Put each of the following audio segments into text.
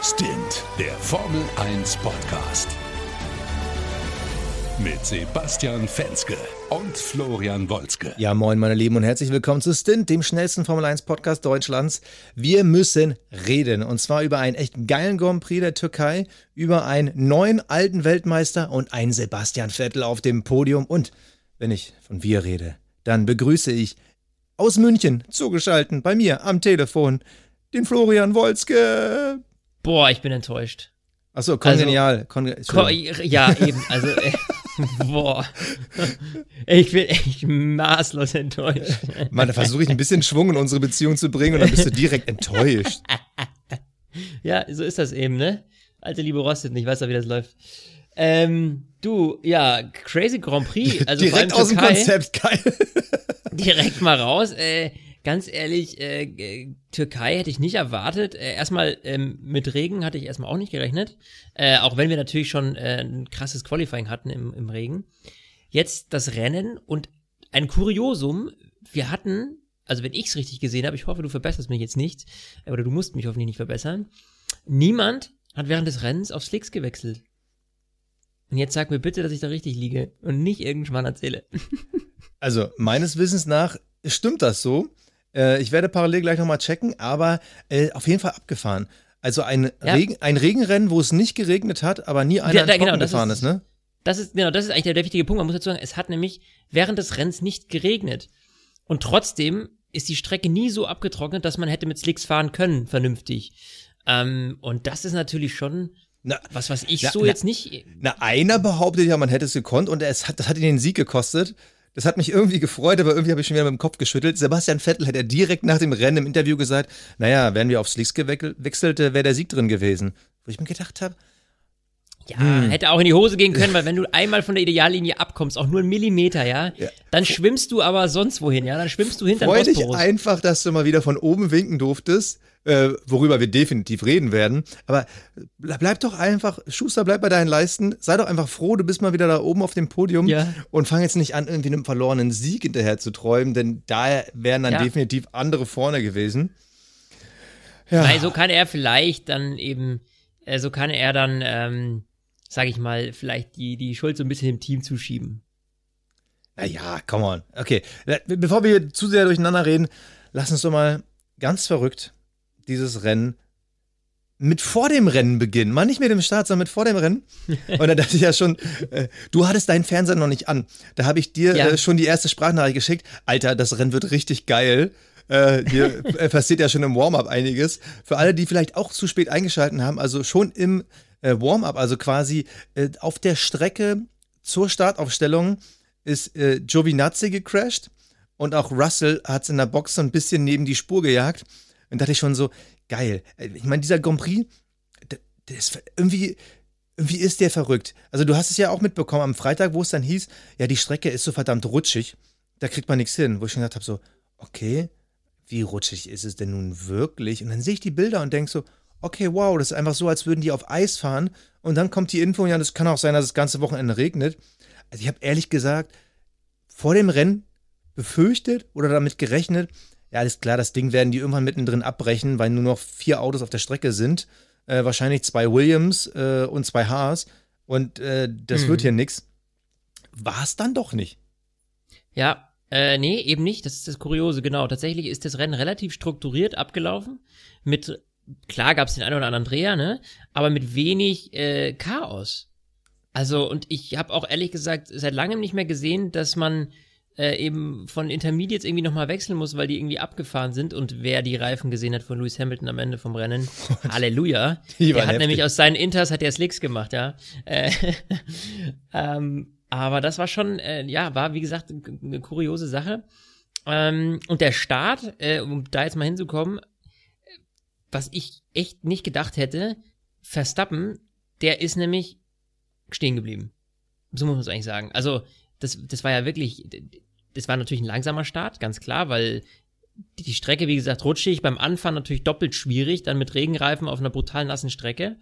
Stint, der Formel 1 Podcast. Mit Sebastian Fenske und Florian Wolzke. Ja, moin, meine Lieben, und herzlich willkommen zu Stint, dem schnellsten Formel 1 Podcast Deutschlands. Wir müssen reden, und zwar über einen echt geilen Grand Prix der Türkei, über einen neuen alten Weltmeister und einen Sebastian Vettel auf dem Podium. Und wenn ich von wir rede, dann begrüße ich aus München zugeschaltet bei mir am Telefon den Florian Wolzke. Boah, ich bin enttäuscht. Achso, kongenial. Also, Kon ja, eben. Also, äh, boah. Ich bin echt maßlos enttäuscht. Mann, da versuche ich ein bisschen Schwung in unsere Beziehung zu bringen und dann bist du direkt enttäuscht. Ja, so ist das eben, ne? Alte Liebe rostet nicht, weiß ja, wie das läuft. Ähm, du, ja, Crazy Grand Prix. Also direkt aus dem Konzept, geil. direkt mal raus. Äh, ganz ehrlich, äh, Türkei hätte ich nicht erwartet. Äh, erstmal ähm, mit Regen hatte ich erstmal auch nicht gerechnet. Äh, auch wenn wir natürlich schon äh, ein krasses Qualifying hatten im, im Regen. Jetzt das Rennen und ein Kuriosum. Wir hatten, also wenn ich es richtig gesehen habe, ich hoffe, du verbesserst mich jetzt nicht, oder du musst mich hoffentlich nicht verbessern. Niemand hat während des Rennens auf Slicks gewechselt. Und jetzt sag mir bitte, dass ich da richtig liege und nicht irgendwann erzähle. Also meines Wissens nach stimmt das so. Äh, ich werde parallel gleich nochmal checken, aber äh, auf jeden Fall abgefahren. Also ein, ja. Regen, ein Regenrennen, wo es nicht geregnet hat, aber nie einer ja, da, genau, gefahren ist, ist, ne? Das ist, genau, das ist eigentlich der, der wichtige Punkt. Man muss dazu sagen, es hat nämlich während des Rennens nicht geregnet. Und trotzdem ist die Strecke nie so abgetrocknet, dass man hätte mit Slicks fahren können, vernünftig. Ähm, und das ist natürlich schon na, was, was ich na, so na, jetzt nicht. Na, einer behauptet ja, man hätte es gekonnt und es hat, das hat ihn den Sieg gekostet. Das hat mich irgendwie gefreut, aber irgendwie habe ich schon wieder mit dem Kopf geschüttelt. Sebastian Vettel hat ja direkt nach dem Rennen im Interview gesagt, naja, wären wir auf Slicks gewechselt, wäre der Sieg drin gewesen. Wo ich mir gedacht habe, ja, hm. hätte auch in die Hose gehen können, weil wenn du einmal von der Ideallinie abkommst, auch nur einen Millimeter, ja, ja. dann schwimmst du aber sonst wohin, ja, dann schwimmst du hinter Freu dich einfach, dass du mal wieder von oben winken durftest, äh, worüber wir definitiv reden werden. Aber bleib doch einfach, Schuster, bleib bei deinen Leisten, sei doch einfach froh, du bist mal wieder da oben auf dem Podium ja. und fang jetzt nicht an, irgendwie einem verlorenen Sieg hinterher zu träumen, denn da wären dann ja. definitiv andere vorne gewesen. Ja. Weil so kann er vielleicht dann eben, äh, so kann er dann, ähm, sag ich mal, vielleicht die, die Schuld so ein bisschen dem Team zuschieben. Ja, come on. Okay, bevor wir zu sehr durcheinander reden, lass uns doch mal ganz verrückt dieses Rennen mit vor dem Rennen beginnen. Mal nicht mit dem Start, sondern mit vor dem Rennen. Und dann dachte ich ja schon, äh, du hattest deinen Fernseher noch nicht an. Da habe ich dir ja. äh, schon die erste Sprachnachricht geschickt. Alter, das Rennen wird richtig geil. Äh, hier passiert ja schon im Warm-up einiges. Für alle, die vielleicht auch zu spät eingeschalten haben, also schon im äh, Warm-up, also quasi äh, auf der Strecke zur Startaufstellung ist äh, Giovinazzi gecrashed und auch Russell hat es in der Box so ein bisschen neben die Spur gejagt. Und dachte ich schon so, geil. Ich meine, dieser Grand Prix, der, der ist irgendwie, irgendwie ist der verrückt. Also du hast es ja auch mitbekommen am Freitag, wo es dann hieß, ja, die Strecke ist so verdammt rutschig, da kriegt man nichts hin. Wo ich schon gedacht habe, so, okay, wie rutschig ist es denn nun wirklich? Und dann sehe ich die Bilder und denke so, okay, wow, das ist einfach so, als würden die auf Eis fahren. Und dann kommt die Info, ja, das kann auch sein, dass das ganze Wochenende regnet. Also ich habe ehrlich gesagt vor dem Rennen befürchtet oder damit gerechnet, ja, alles klar, das Ding werden die irgendwann mittendrin abbrechen, weil nur noch vier Autos auf der Strecke sind. Äh, wahrscheinlich zwei Williams äh, und zwei Haas. Und äh, das mhm. wird hier nix. War es dann doch nicht. Ja, äh, nee, eben nicht. Das ist das Kuriose, genau. Tatsächlich ist das Rennen relativ strukturiert abgelaufen. Mit, klar gab es den einen oder anderen Dreher, ne? Aber mit wenig äh, Chaos. Also, und ich habe auch ehrlich gesagt seit langem nicht mehr gesehen, dass man äh, eben von Intermediates irgendwie nochmal wechseln muss, weil die irgendwie abgefahren sind und wer die Reifen gesehen hat von Lewis Hamilton am Ende vom Rennen, Halleluja. der hat heftig. nämlich aus seinen Inters hat er Slicks gemacht, ja. Äh, ähm, aber das war schon, äh, ja, war wie gesagt eine kuriose Sache. Ähm, und der Start, äh, um da jetzt mal hinzukommen, was ich echt nicht gedacht hätte, Verstappen, der ist nämlich stehen geblieben. So muss man es eigentlich sagen. Also, das, das war ja wirklich, das war natürlich ein langsamer Start, ganz klar, weil die Strecke, wie gesagt, rutschig, beim Anfahren natürlich doppelt schwierig, dann mit Regenreifen auf einer brutal nassen Strecke.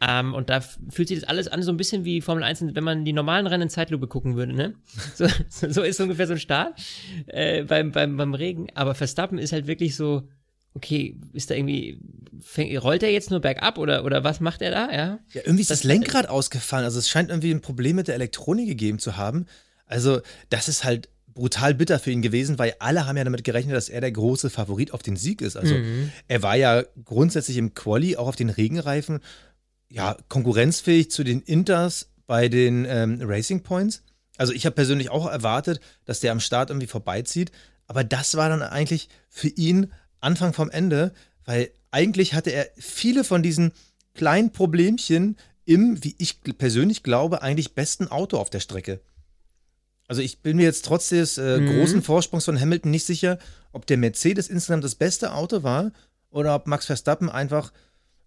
Ähm, und da fühlt sich das alles an so ein bisschen wie Formel 1, wenn man die normalen Rennen in Zeitlupe gucken würde, ne? So, so ist ungefähr so ein Start äh, beim, beim, beim Regen. Aber Verstappen ist halt wirklich so, okay, ist da irgendwie, fäng, rollt er jetzt nur bergab oder, oder was macht er da? Ja, ja irgendwie ist das, das Lenkrad ausgefallen. Also es scheint irgendwie ein Problem mit der Elektronik gegeben zu haben. Also das ist halt brutal bitter für ihn gewesen, weil alle haben ja damit gerechnet, dass er der große Favorit auf den Sieg ist. Also mhm. er war ja grundsätzlich im Quali auch auf den Regenreifen ja konkurrenzfähig zu den Inters bei den ähm, Racing Points. Also ich habe persönlich auch erwartet, dass der am Start irgendwie vorbeizieht, aber das war dann eigentlich für ihn Anfang vom Ende, weil eigentlich hatte er viele von diesen kleinen Problemchen im, wie ich persönlich glaube, eigentlich besten Auto auf der Strecke. Also ich bin mir jetzt trotz des äh, mhm. großen Vorsprungs von Hamilton nicht sicher, ob der Mercedes insgesamt das beste Auto war oder ob Max Verstappen einfach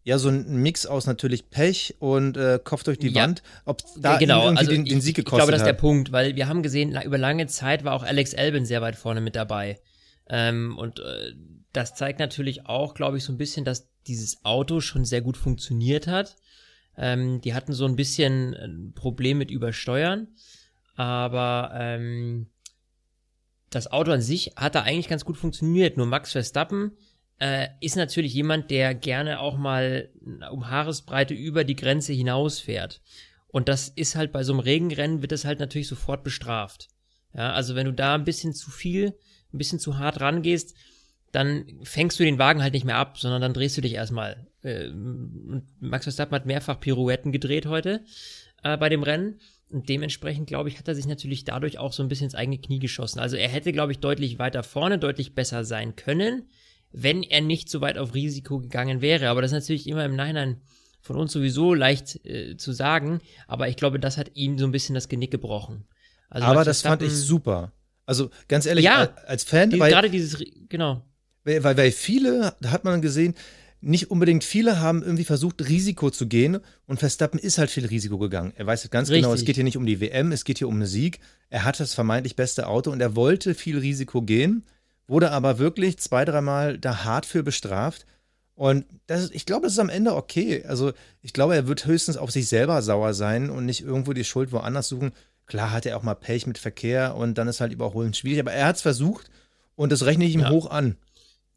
ja so ein Mix aus natürlich Pech und äh, Kopf durch die ja. Wand, ob da genau. irgendwie also den, den, Sieg gekostet hat. Ich glaube, das ist der Punkt, weil wir haben gesehen, über lange Zeit war auch Alex Albin sehr weit vorne mit dabei. Ähm, und äh, das zeigt natürlich auch, glaube ich, so ein bisschen, dass dieses Auto schon sehr gut funktioniert hat. Ähm, die hatten so ein bisschen ein Problem mit Übersteuern aber ähm, das Auto an sich hat da eigentlich ganz gut funktioniert. Nur Max Verstappen äh, ist natürlich jemand, der gerne auch mal um Haaresbreite über die Grenze hinausfährt. Und das ist halt bei so einem Regenrennen wird das halt natürlich sofort bestraft. Ja, also wenn du da ein bisschen zu viel, ein bisschen zu hart rangehst, dann fängst du den Wagen halt nicht mehr ab, sondern dann drehst du dich erstmal. Äh, Max Verstappen hat mehrfach Pirouetten gedreht heute äh, bei dem Rennen und dementsprechend, glaube ich, hat er sich natürlich dadurch auch so ein bisschen ins eigene Knie geschossen. Also er hätte, glaube ich, deutlich weiter vorne, deutlich besser sein können, wenn er nicht so weit auf Risiko gegangen wäre. Aber das ist natürlich immer im Nachhinein von uns sowieso leicht äh, zu sagen. Aber ich glaube, das hat ihm so ein bisschen das Genick gebrochen. Also aber das fand ich super. Also ganz ehrlich, ja, als Fan. Die, weil, gerade dieses, genau. Weil, weil, weil viele, da hat man gesehen, nicht unbedingt viele haben irgendwie versucht, Risiko zu gehen und Verstappen ist halt viel Risiko gegangen. Er weiß ganz Richtig. genau, es geht hier nicht um die WM, es geht hier um einen Sieg. Er hat das vermeintlich beste Auto und er wollte viel Risiko gehen, wurde aber wirklich zwei, dreimal da hart für bestraft. Und das, ich glaube, das ist am Ende okay. Also ich glaube, er wird höchstens auf sich selber sauer sein und nicht irgendwo die Schuld woanders suchen. Klar hat er auch mal Pech mit Verkehr und dann ist halt Überholen schwierig, aber er hat es versucht und das rechne ich ihm ja. hoch an.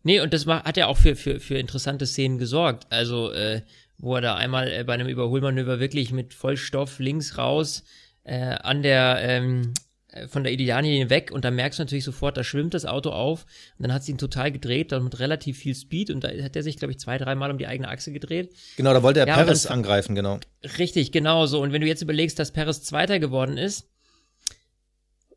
Nee, und das war, hat ja auch für, für, für interessante Szenen gesorgt. Also, äh, wo er da einmal äh, bei einem Überholmanöver wirklich mit Vollstoff links raus äh, an der ähm, äh, von der Ideallinie weg und da merkst du natürlich sofort, da schwimmt das Auto auf und dann hat sie ihn total gedreht, dann mit relativ viel Speed und da hat er sich, glaube ich, zwei, dreimal um die eigene Achse gedreht. Genau, da wollte er ja, Perez angreifen, genau. Richtig, genau so. Und wenn du jetzt überlegst, dass Perez Zweiter geworden ist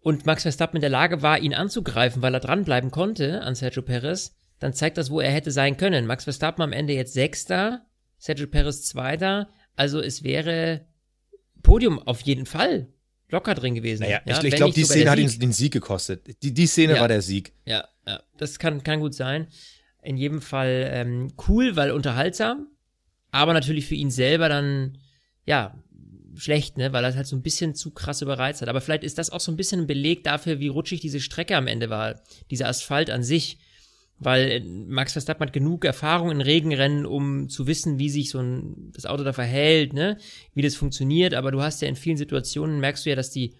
und Max Verstappen in der Lage war, ihn anzugreifen, weil er dranbleiben konnte an Sergio Perez, dann zeigt das, wo er hätte sein können. Max Verstappen am Ende jetzt Sechster, Sergio Perez Zweiter. Also es wäre Podium auf jeden Fall locker drin gewesen. Naja, ja, ich, ich glaube, die Szene hat ihn den Sieg gekostet. Die, die Szene ja, war der Sieg. Ja, ja, das kann, kann gut sein. In jedem Fall ähm, cool, weil unterhaltsam, aber natürlich für ihn selber dann, ja, schlecht, ne, weil er halt so ein bisschen zu krass überreizt hat. Aber vielleicht ist das auch so ein bisschen ein Beleg dafür, wie rutschig diese Strecke am Ende war. Dieser Asphalt an sich weil äh, Max Verstappen hat genug Erfahrung in Regenrennen, um zu wissen, wie sich so ein, das Auto da verhält, ne, wie das funktioniert, aber du hast ja in vielen Situationen, merkst du ja, dass die,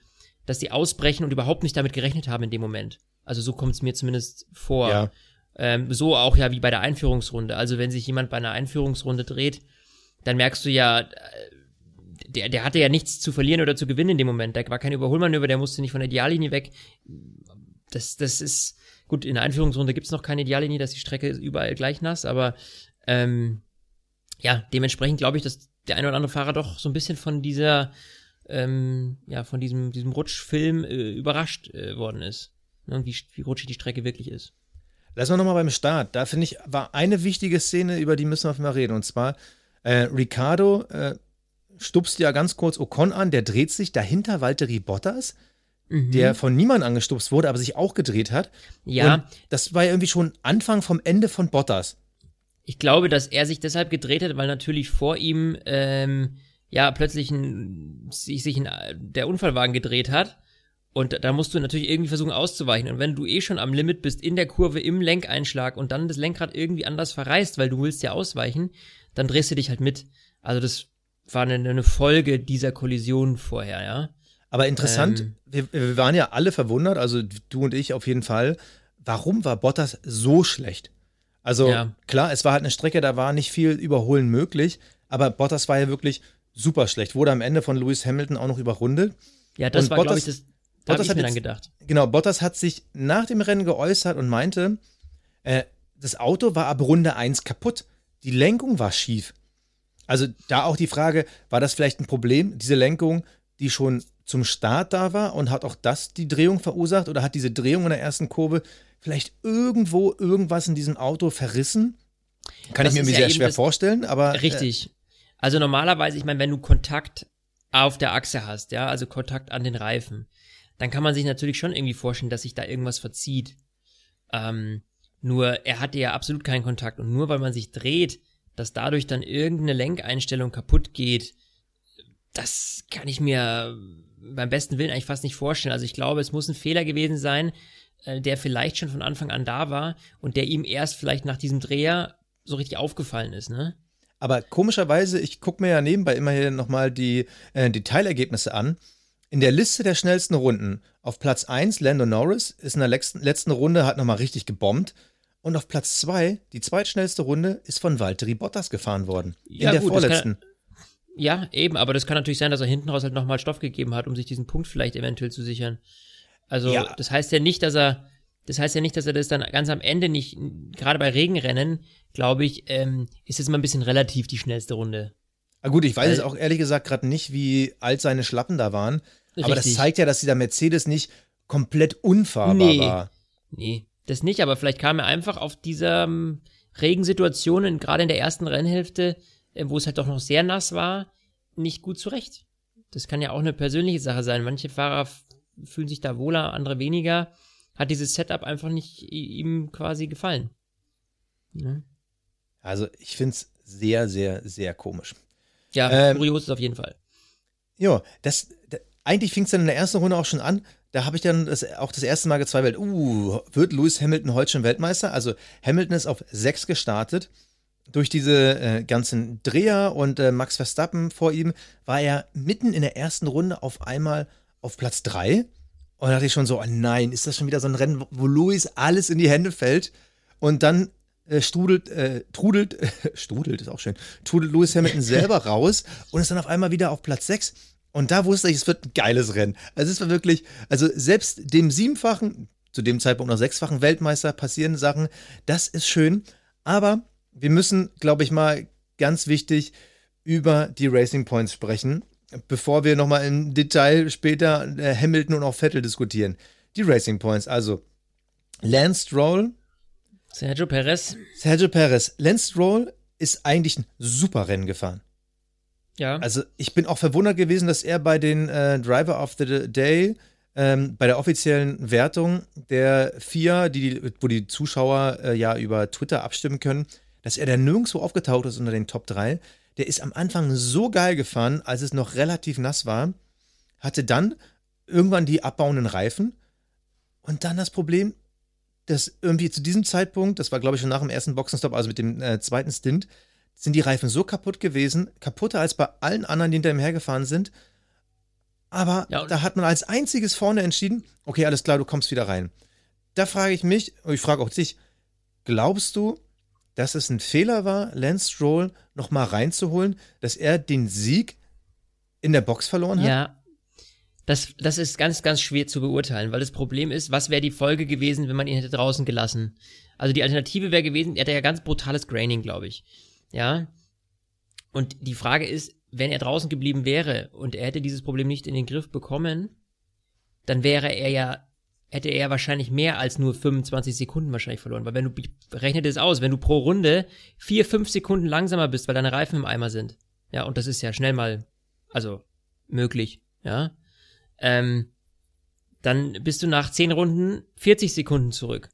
dass die ausbrechen und überhaupt nicht damit gerechnet haben in dem Moment. Also so kommt es mir zumindest vor. Ja. Ähm, so auch ja wie bei der Einführungsrunde. Also wenn sich jemand bei einer Einführungsrunde dreht, dann merkst du ja, äh, der, der hatte ja nichts zu verlieren oder zu gewinnen in dem Moment. Da war kein Überholmanöver, der musste nicht von der Ideallinie weg. Das, das ist, Gut, in der Einführungsrunde gibt es noch keine Ideallinie, dass die Strecke überall gleich nass, aber ähm, ja, dementsprechend glaube ich, dass der eine oder andere Fahrer doch so ein bisschen von dieser, ähm, ja, von diesem, diesem Rutschfilm äh, überrascht äh, worden ist. Ne, und wie, wie rutschig die Strecke wirklich ist. Lass mal nochmal beim Start. Da finde ich, war eine wichtige Szene, über die müssen wir mal reden. Und zwar, äh, Ricardo äh, stupst ja ganz kurz Ocon an, der dreht sich dahinter Valtteri Bottas mhm. der von niemandem angestupst wurde, aber sich auch gedreht hat. Ja. Und das war ja irgendwie schon Anfang vom Ende von Bottas. Ich glaube, dass er sich deshalb gedreht hat, weil natürlich vor ihm ähm, ja plötzlich ein, sich, sich ein, der Unfallwagen gedreht hat. Und da musst du natürlich irgendwie versuchen auszuweichen. Und wenn du eh schon am Limit bist, in der Kurve, im Lenkeinschlag und dann das Lenkrad irgendwie anders verreißt, weil du willst ja ausweichen, dann drehst du dich halt mit. Also das war eine, eine Folge dieser Kollision vorher, ja. Aber interessant, ähm, wir, wir, waren ja alle verwundert, also du und ich auf jeden Fall. Warum war Bottas so schlecht? Also Ja. klar, es war halt eine Strecke, da war nicht viel Überholen möglich, aber Bottas war ja wirklich super schlecht. Wurde am Ende von Lewis Hamilton auch noch überrundet. Ja, das Und war, glaube ich, Bottas- das, da Bottas ich hat mir dann gedacht. Genau, Bottas hat sich nach dem Rennen geäußert und meinte, äh, das Auto war ab Runde 1 kaputt. Die Lenkung war schief. Also da auch die Frage, war das vielleicht ein Problem, diese Lenkung, die schon zum Start da war und hat auch das die Drehung verursacht oder hat diese Drehung in der ersten Kurve vielleicht irgendwo irgendwas in diesem Auto verrissen? Kann Das ich mir ja sehr schwer vorstellen, aber äh, Richtig. Also normalerweise, ich meine, wenn du Kontakt auf der Achse hast, ja, also Kontakt an den Reifen, dann kann man sich natürlich schon irgendwie vorstellen, dass sich da irgendwas verzieht. Ähm, nur er hatte ja absolut keinen Kontakt und nur weil man sich dreht, dass dadurch dann irgendeine Lenkeinstellung kaputt geht, das kann ich mir beim besten Willen eigentlich fast nicht vorstellen. Also ich glaube, es muss ein Fehler gewesen sein, äh, der vielleicht schon von Anfang an da war und der ihm erst vielleicht nach diesem Dreher so richtig aufgefallen ist, ne? Aber komischerweise, ich gucke mir ja nebenbei immer hier nochmal die äh, Detailergebnisse an. In der Liste der schnellsten Runden auf Platz 1 Lando Norris ist in der letzten, letzten Runde, hat nochmal richtig gebombt. Und auf Platz 2, die zweitschnellste Runde, ist von Valtteri Bottas gefahren worden. Ja, in der gut, das vorletzten. Ja, eben, aber das kann natürlich sein, dass er hinten raus halt nochmal Stoff gegeben hat, um sich diesen Punkt vielleicht eventuell zu sichern. Also, Ja. das heißt ja nicht, dass er, das heißt ja nicht, dass er das dann ganz am Ende nicht, gerade bei Regenrennen, glaube ich, ähm, ist es immer ein bisschen relativ die schnellste Runde. Ah, gut, ich weiß es auch ehrlich gesagt gerade nicht, wie alt seine Schlappen da waren. Aber das Richtig. zeigt ja, dass dieser Mercedes nicht komplett unfahrbar Nee. war. Nee, das nicht, aber vielleicht kam er einfach auf dieser ähm, Regensituation, gerade in der ersten Rennhälfte, wo es halt doch noch sehr nass war, nicht gut zurecht. Das kann ja auch eine persönliche Sache sein. Manche Fahrer fühlen sich da wohler, andere weniger. Hat dieses Setup einfach nicht ihm quasi gefallen. Ne? Also ich finde es sehr, sehr, sehr komisch. Ja, Ähm, kurios ist auf jeden Fall. Ja, das, da, eigentlich fing es dann in der ersten Runde auch schon an. Da habe ich dann das, auch das erste Mal gezweifelt, uh, wird Lewis Hamilton heute schon Weltmeister? Also Hamilton ist auf sechs gestartet. Durch diese äh, ganzen Dreher und äh, Max Verstappen vor ihm war er mitten in der ersten Runde auf einmal auf Platz drei. Und da dachte ich schon so, oh nein, ist das schon wieder so ein Rennen, wo Lewis alles in die Hände fällt? Und dann äh, strudelt, äh, trudelt, strudelt ist auch schön, trudelt Lewis Hamilton selber raus und ist dann auf einmal wieder auf Platz 6. Und da wusste ich, es wird ein geiles Rennen. Also es war wirklich, also selbst dem siebenfachen, zu dem Zeitpunkt noch sechsfachen Weltmeister passieren Sachen, das ist schön. Aber wir müssen, glaube ich mal, ganz wichtig über die Racing Points sprechen, bevor wir nochmal im Detail später äh, Hamilton und auch Vettel diskutieren. Die Racing Points, also Lance Stroll, Sergio Perez, Sergio Perez. Lance Stroll ist eigentlich ein super Rennen gefahren. ja. Also ich bin auch verwundert gewesen, dass er bei den äh, Driver of the Day, ähm, bei der offiziellen Wertung der vier, die, wo die Zuschauer äh, ja über Twitter abstimmen können, dass er da nirgendwo aufgetaucht ist unter den Top 3. Der ist am Anfang so geil gefahren, als es noch relativ nass war, hatte dann irgendwann die abbauenden Reifen und dann das Problem, dass irgendwie zu diesem Zeitpunkt, das war glaube ich schon nach dem ersten Boxenstopp, also mit dem äh, zweiten Stint, sind die Reifen so kaputt gewesen, kaputter als bei allen anderen, die hinter ihm hergefahren sind. Aber Ja, da hat man als einziges vorne entschieden, okay, alles klar, du kommst wieder rein. Da frage ich mich, und ich frage auch dich, glaubst du, dass es ein Fehler war, Lance Stroll nochmal reinzuholen, dass er den Sieg in der Box verloren hat? Ja. Das, das ist ganz, ganz schwer zu beurteilen, weil das Problem ist, was wäre die Folge gewesen, wenn man ihn hätte draußen gelassen? Also die Alternative wäre gewesen, er hatte ja ganz brutales Graining, glaube ich. Ja. Und die Frage ist, wenn er draußen geblieben wäre und er hätte dieses Problem nicht in den Griff bekommen, dann wäre er ja, hätte er wahrscheinlich mehr als nur 25 Sekunden wahrscheinlich verloren. Weil wenn du, ich rechne das aus, wenn du pro Runde vier, fünf Sekunden langsamer bist, weil deine Reifen im Eimer sind. Ja, und das ist ja schnell mal, also möglich, ja. Ähm, dann bist du nach 10 Runden 40 Sekunden zurück.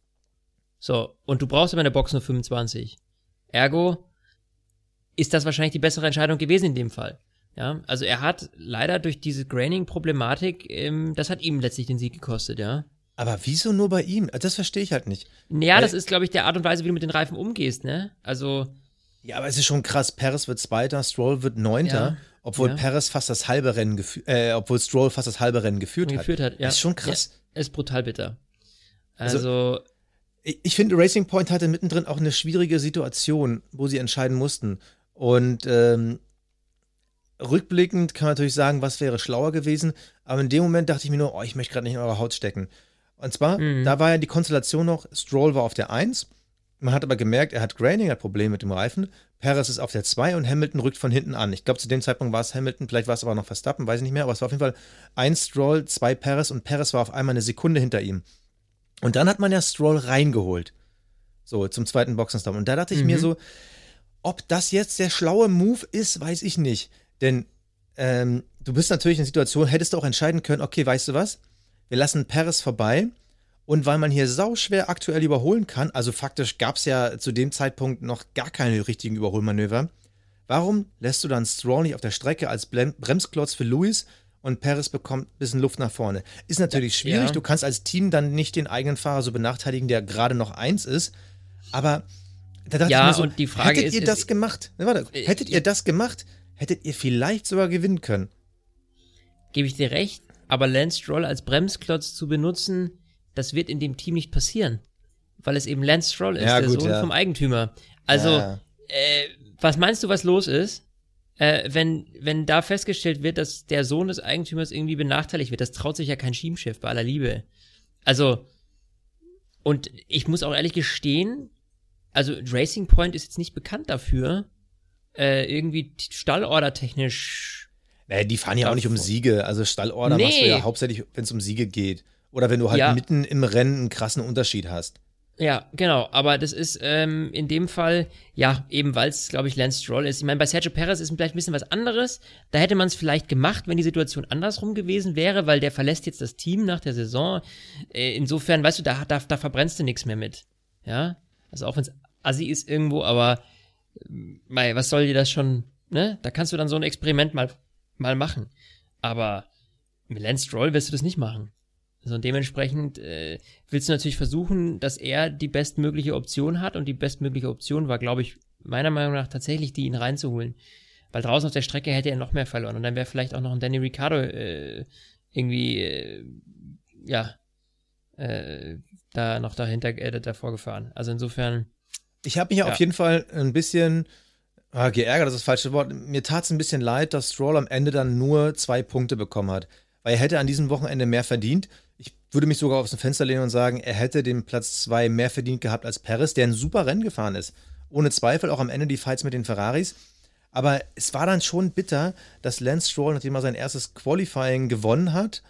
So, und du brauchst aber in der Box nur 25. Ergo ist das wahrscheinlich die bessere Entscheidung gewesen in dem Fall. Ja, also er hat leider durch diese Graining-Problematik, ähm, das hat ihm letztlich den Sieg gekostet, ja. Aber wieso nur bei ihm? Das verstehe ich halt nicht. Ja, Weil- das ist, glaube ich, der Art und Weise, wie du mit den Reifen umgehst, ne? Also, Ja, aber es ist schon krass. Perez wird Zweiter, Stroll wird Neunter, Ja, obwohl ja. Perez fast das halbe Rennen geführt, äh, obwohl Stroll fast das halbe Rennen geführt, geführt hat, ja. Das ist schon krass. Ja, ist brutal bitter. Also- Also, ich, ich finde, Racing Point hatte mittendrin auch eine schwierige Situation, wo sie entscheiden mussten. Und ähm, rückblickend kann man natürlich sagen, was wäre schlauer gewesen. Aber in dem Moment dachte ich mir nur, oh, ich möchte gerade nicht in eure Haut stecken. Und zwar, Mhm. da war ja die Konstellation noch, Stroll war auf der 1. Man hat aber gemerkt, er hat Graining, hat Probleme mit dem Reifen. Perez ist auf der 2 und Hamilton rückt von hinten an. Ich glaube, zu dem Zeitpunkt war es Hamilton, vielleicht war es aber noch Verstappen, weiß ich nicht mehr, aber es war auf jeden Fall ein Stroll, zwei Perez und Perez war auf einmal eine Sekunde hinter ihm. Und dann hat man ja Stroll reingeholt. So, zum zweiten Boxenstopp. Und da dachte ich mir Mhm. so, ob das jetzt der schlaue Move ist, weiß ich nicht. Denn ähm, du bist natürlich in der Situation, hättest du auch entscheiden können, okay, weißt du was? Wir lassen Perez vorbei. Und weil man hier sauschwer aktuell überholen kann, also faktisch gab es ja zu dem Zeitpunkt noch gar keine richtigen Überholmanöver, warum lässt du dann Stroll nicht auf der Strecke als Bremsklotz für Lewis und Perez bekommt ein bisschen Luft nach vorne? Ist natürlich schwierig, ja. du kannst als Team dann nicht den eigenen Fahrer so benachteiligen, der gerade noch eins ist, aber da dachte Ja, ich mir so, und die Frage hättet ist- ihr ist- das gemacht? Ne, warte, Äh, hättet ihr das gemacht, hättet ihr vielleicht sogar gewinnen können. Gebe ich dir recht, aber Lance Stroll als Bremsklotz zu benutzen, das wird in dem Team nicht passieren. Weil es eben Lance Stroll ist, Ja, der gut, Sohn ja. vom Eigentümer. Also, Ja. äh, was meinst du, was los ist? Äh, wenn, wenn da festgestellt wird, dass der Sohn des Eigentümers irgendwie benachteiligt wird, das traut sich ja kein Schienenchef bei aller Liebe. Also, und ich muss auch ehrlich gestehen, also Racing Point ist jetzt nicht bekannt dafür, äh, irgendwie stallordertechnisch Naja, die fahren ja auch nicht um. Siege. Also Stallorder Nee. machst du ja hauptsächlich, wenn es um Siege geht. Oder wenn du halt Ja. mitten im Rennen einen krassen Unterschied hast. Ja, genau, aber das ist ähm, in dem Fall, ja, eben weil es, glaube ich, Lance Stroll ist. Ich meine, bei Sergio Perez ist vielleicht ein bisschen was anderes. Da hätte man es vielleicht gemacht, wenn die Situation andersrum gewesen wäre, weil der verlässt jetzt das Team nach der Saison. Äh, insofern, weißt du, da, da, da verbrennst du nichts mehr mit. Ja, also auch wenn es assi ist irgendwo, aber ähm, mei, was soll dir das schon, ne? Da kannst du dann so ein Experiment mal, mal machen. Aber mit Lance Stroll wirst du das nicht machen. Also und dementsprechend äh, willst du natürlich versuchen, dass er die bestmögliche Option hat und die bestmögliche Option war, glaube ich, meiner Meinung nach tatsächlich die, ihn reinzuholen. Weil draußen auf der Strecke hätte er noch mehr verloren und dann wäre vielleicht auch noch ein Danny Ricciardo äh, irgendwie, äh, ja, äh, da noch dahinter, äh, davor gefahren. Also insofern, Ich habe mich Ja. auf jeden Fall ein bisschen ah, geärgert, das ist das falsche Wort. Mir tat es ein bisschen leid, dass Stroll am Ende dann nur zwei Punkte bekommen hat. Weil er hätte an diesem Wochenende mehr verdient. Ich würde mich sogar dem Fenster lehnen und sagen, er hätte den Platz zwei mehr verdient gehabt als Perez, der ein super Rennen gefahren ist. Ohne Zweifel auch am Ende die Fights mit den Ferraris. Aber es war dann schon bitter, dass Lance Stroll, nachdem er sein erstes Qualifying gewonnen hat,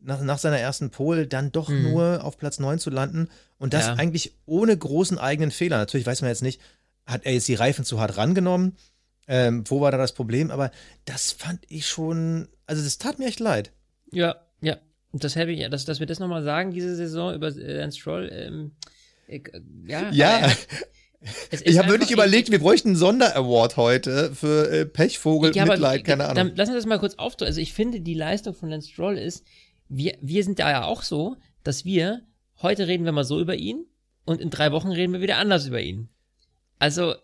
nach, nach seiner ersten Pole dann doch Mhm. nur auf Platz 9 zu landen und das Ja. eigentlich ohne großen eigenen Fehler. Natürlich weiß man jetzt nicht, hat er jetzt die Reifen zu hart rangenommen? Ähm, wo war da das Problem? Aber das fand ich schon, also das tat mir echt leid. ja, ja. Und das hätte ich, dass, dass wir das nochmal sagen, diese Saison über äh, Lance Stroll, ähm, ich, äh, ja. Ja, aber ich habe wirklich überlegt, wir bräuchten einen Sonderaward heute für äh, Pechvogel, Ja, aber Mitleid, keine Dann Ahnung. lass uns das mal kurz aufdrücken. Also ich finde, die Leistung von Lance Stroll ist, wir, wir sind da ja auch so, dass wir, heute reden wir mal so über ihn und in drei Wochen reden wir wieder anders über ihn. Also,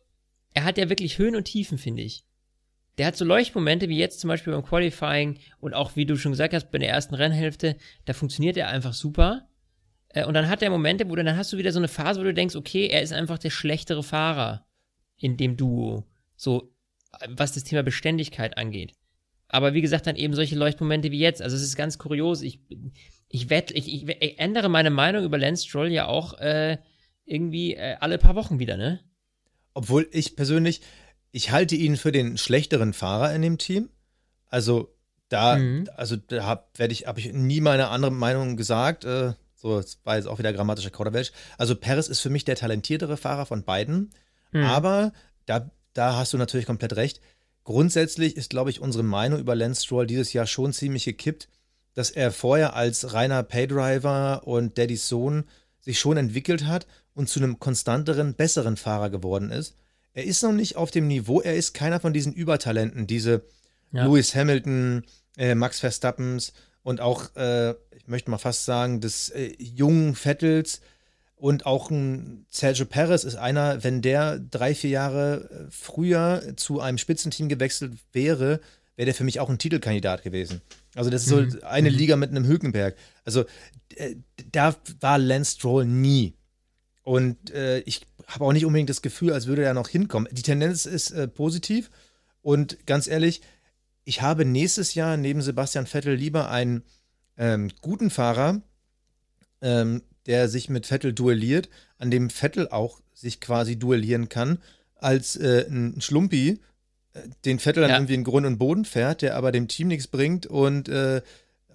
er hat ja wirklich Höhen und Tiefen, finde ich. Der hat so Leuchtmomente wie jetzt zum Beispiel beim Qualifying und auch, wie du schon gesagt hast, bei der ersten Rennhälfte, da funktioniert er einfach super. Äh, Und dann hat er Momente, wo du, dann hast du wieder so eine Phase, wo du denkst, okay, er ist einfach der schlechtere Fahrer in dem Duo. So, was das Thema Beständigkeit angeht. Aber wie gesagt, dann eben solche Leuchtmomente wie jetzt. Also es ist ganz kurios. Ich, ich wette, ich, ich, ich ändere meine Meinung über Lance Stroll ja auch äh, irgendwie äh, alle paar Wochen wieder, ne? Obwohl ich persönlich, ich halte ihn für den schlechteren Fahrer in dem Team. Also da, Mhm. also da habe ich, hab ich nie meine andere Meinung gesagt. Äh, so, das war jetzt auch wieder grammatischer Kauderwelsch. Also Perez ist für mich der talentiertere Fahrer von beiden. Mhm. Aber da, da hast du natürlich komplett recht. Grundsätzlich ist, glaube ich, unsere Meinung über Lance Stroll dieses Jahr schon ziemlich gekippt, dass er vorher als reiner Paydriver und Daddys Sohn sich schon entwickelt hat und zu einem konstanteren, besseren Fahrer geworden ist. Er ist noch nicht auf dem Niveau, er ist keiner von diesen Übertalenten, diese Ja. Lewis Hamilton, äh, Max Verstappens und auch, äh, ich möchte mal fast sagen, des äh, jungen Vettels und auch ein Sergio Perez ist einer, wenn der drei, vier Jahre äh, früher zu einem Spitzenteam gewechselt wäre, wäre der für mich auch ein Titelkandidat gewesen. Also das ist so Mhm. eine Liga mit einem Hülkenberg. Also äh, da war Lance Stroll nie. Und äh, ich habe auch nicht unbedingt das Gefühl, als würde er noch hinkommen. Die Tendenz ist äh, positiv. Und ganz ehrlich, ich habe nächstes Jahr neben Sebastian Vettel lieber einen ähm, guten Fahrer, ähm, der sich mit Vettel duelliert, an dem Vettel auch sich quasi duellieren kann, als äh, ein Schlumpi, äh, den Vettel dann Ja. irgendwie in Grund und Boden fährt, der aber dem Team nichts bringt und äh,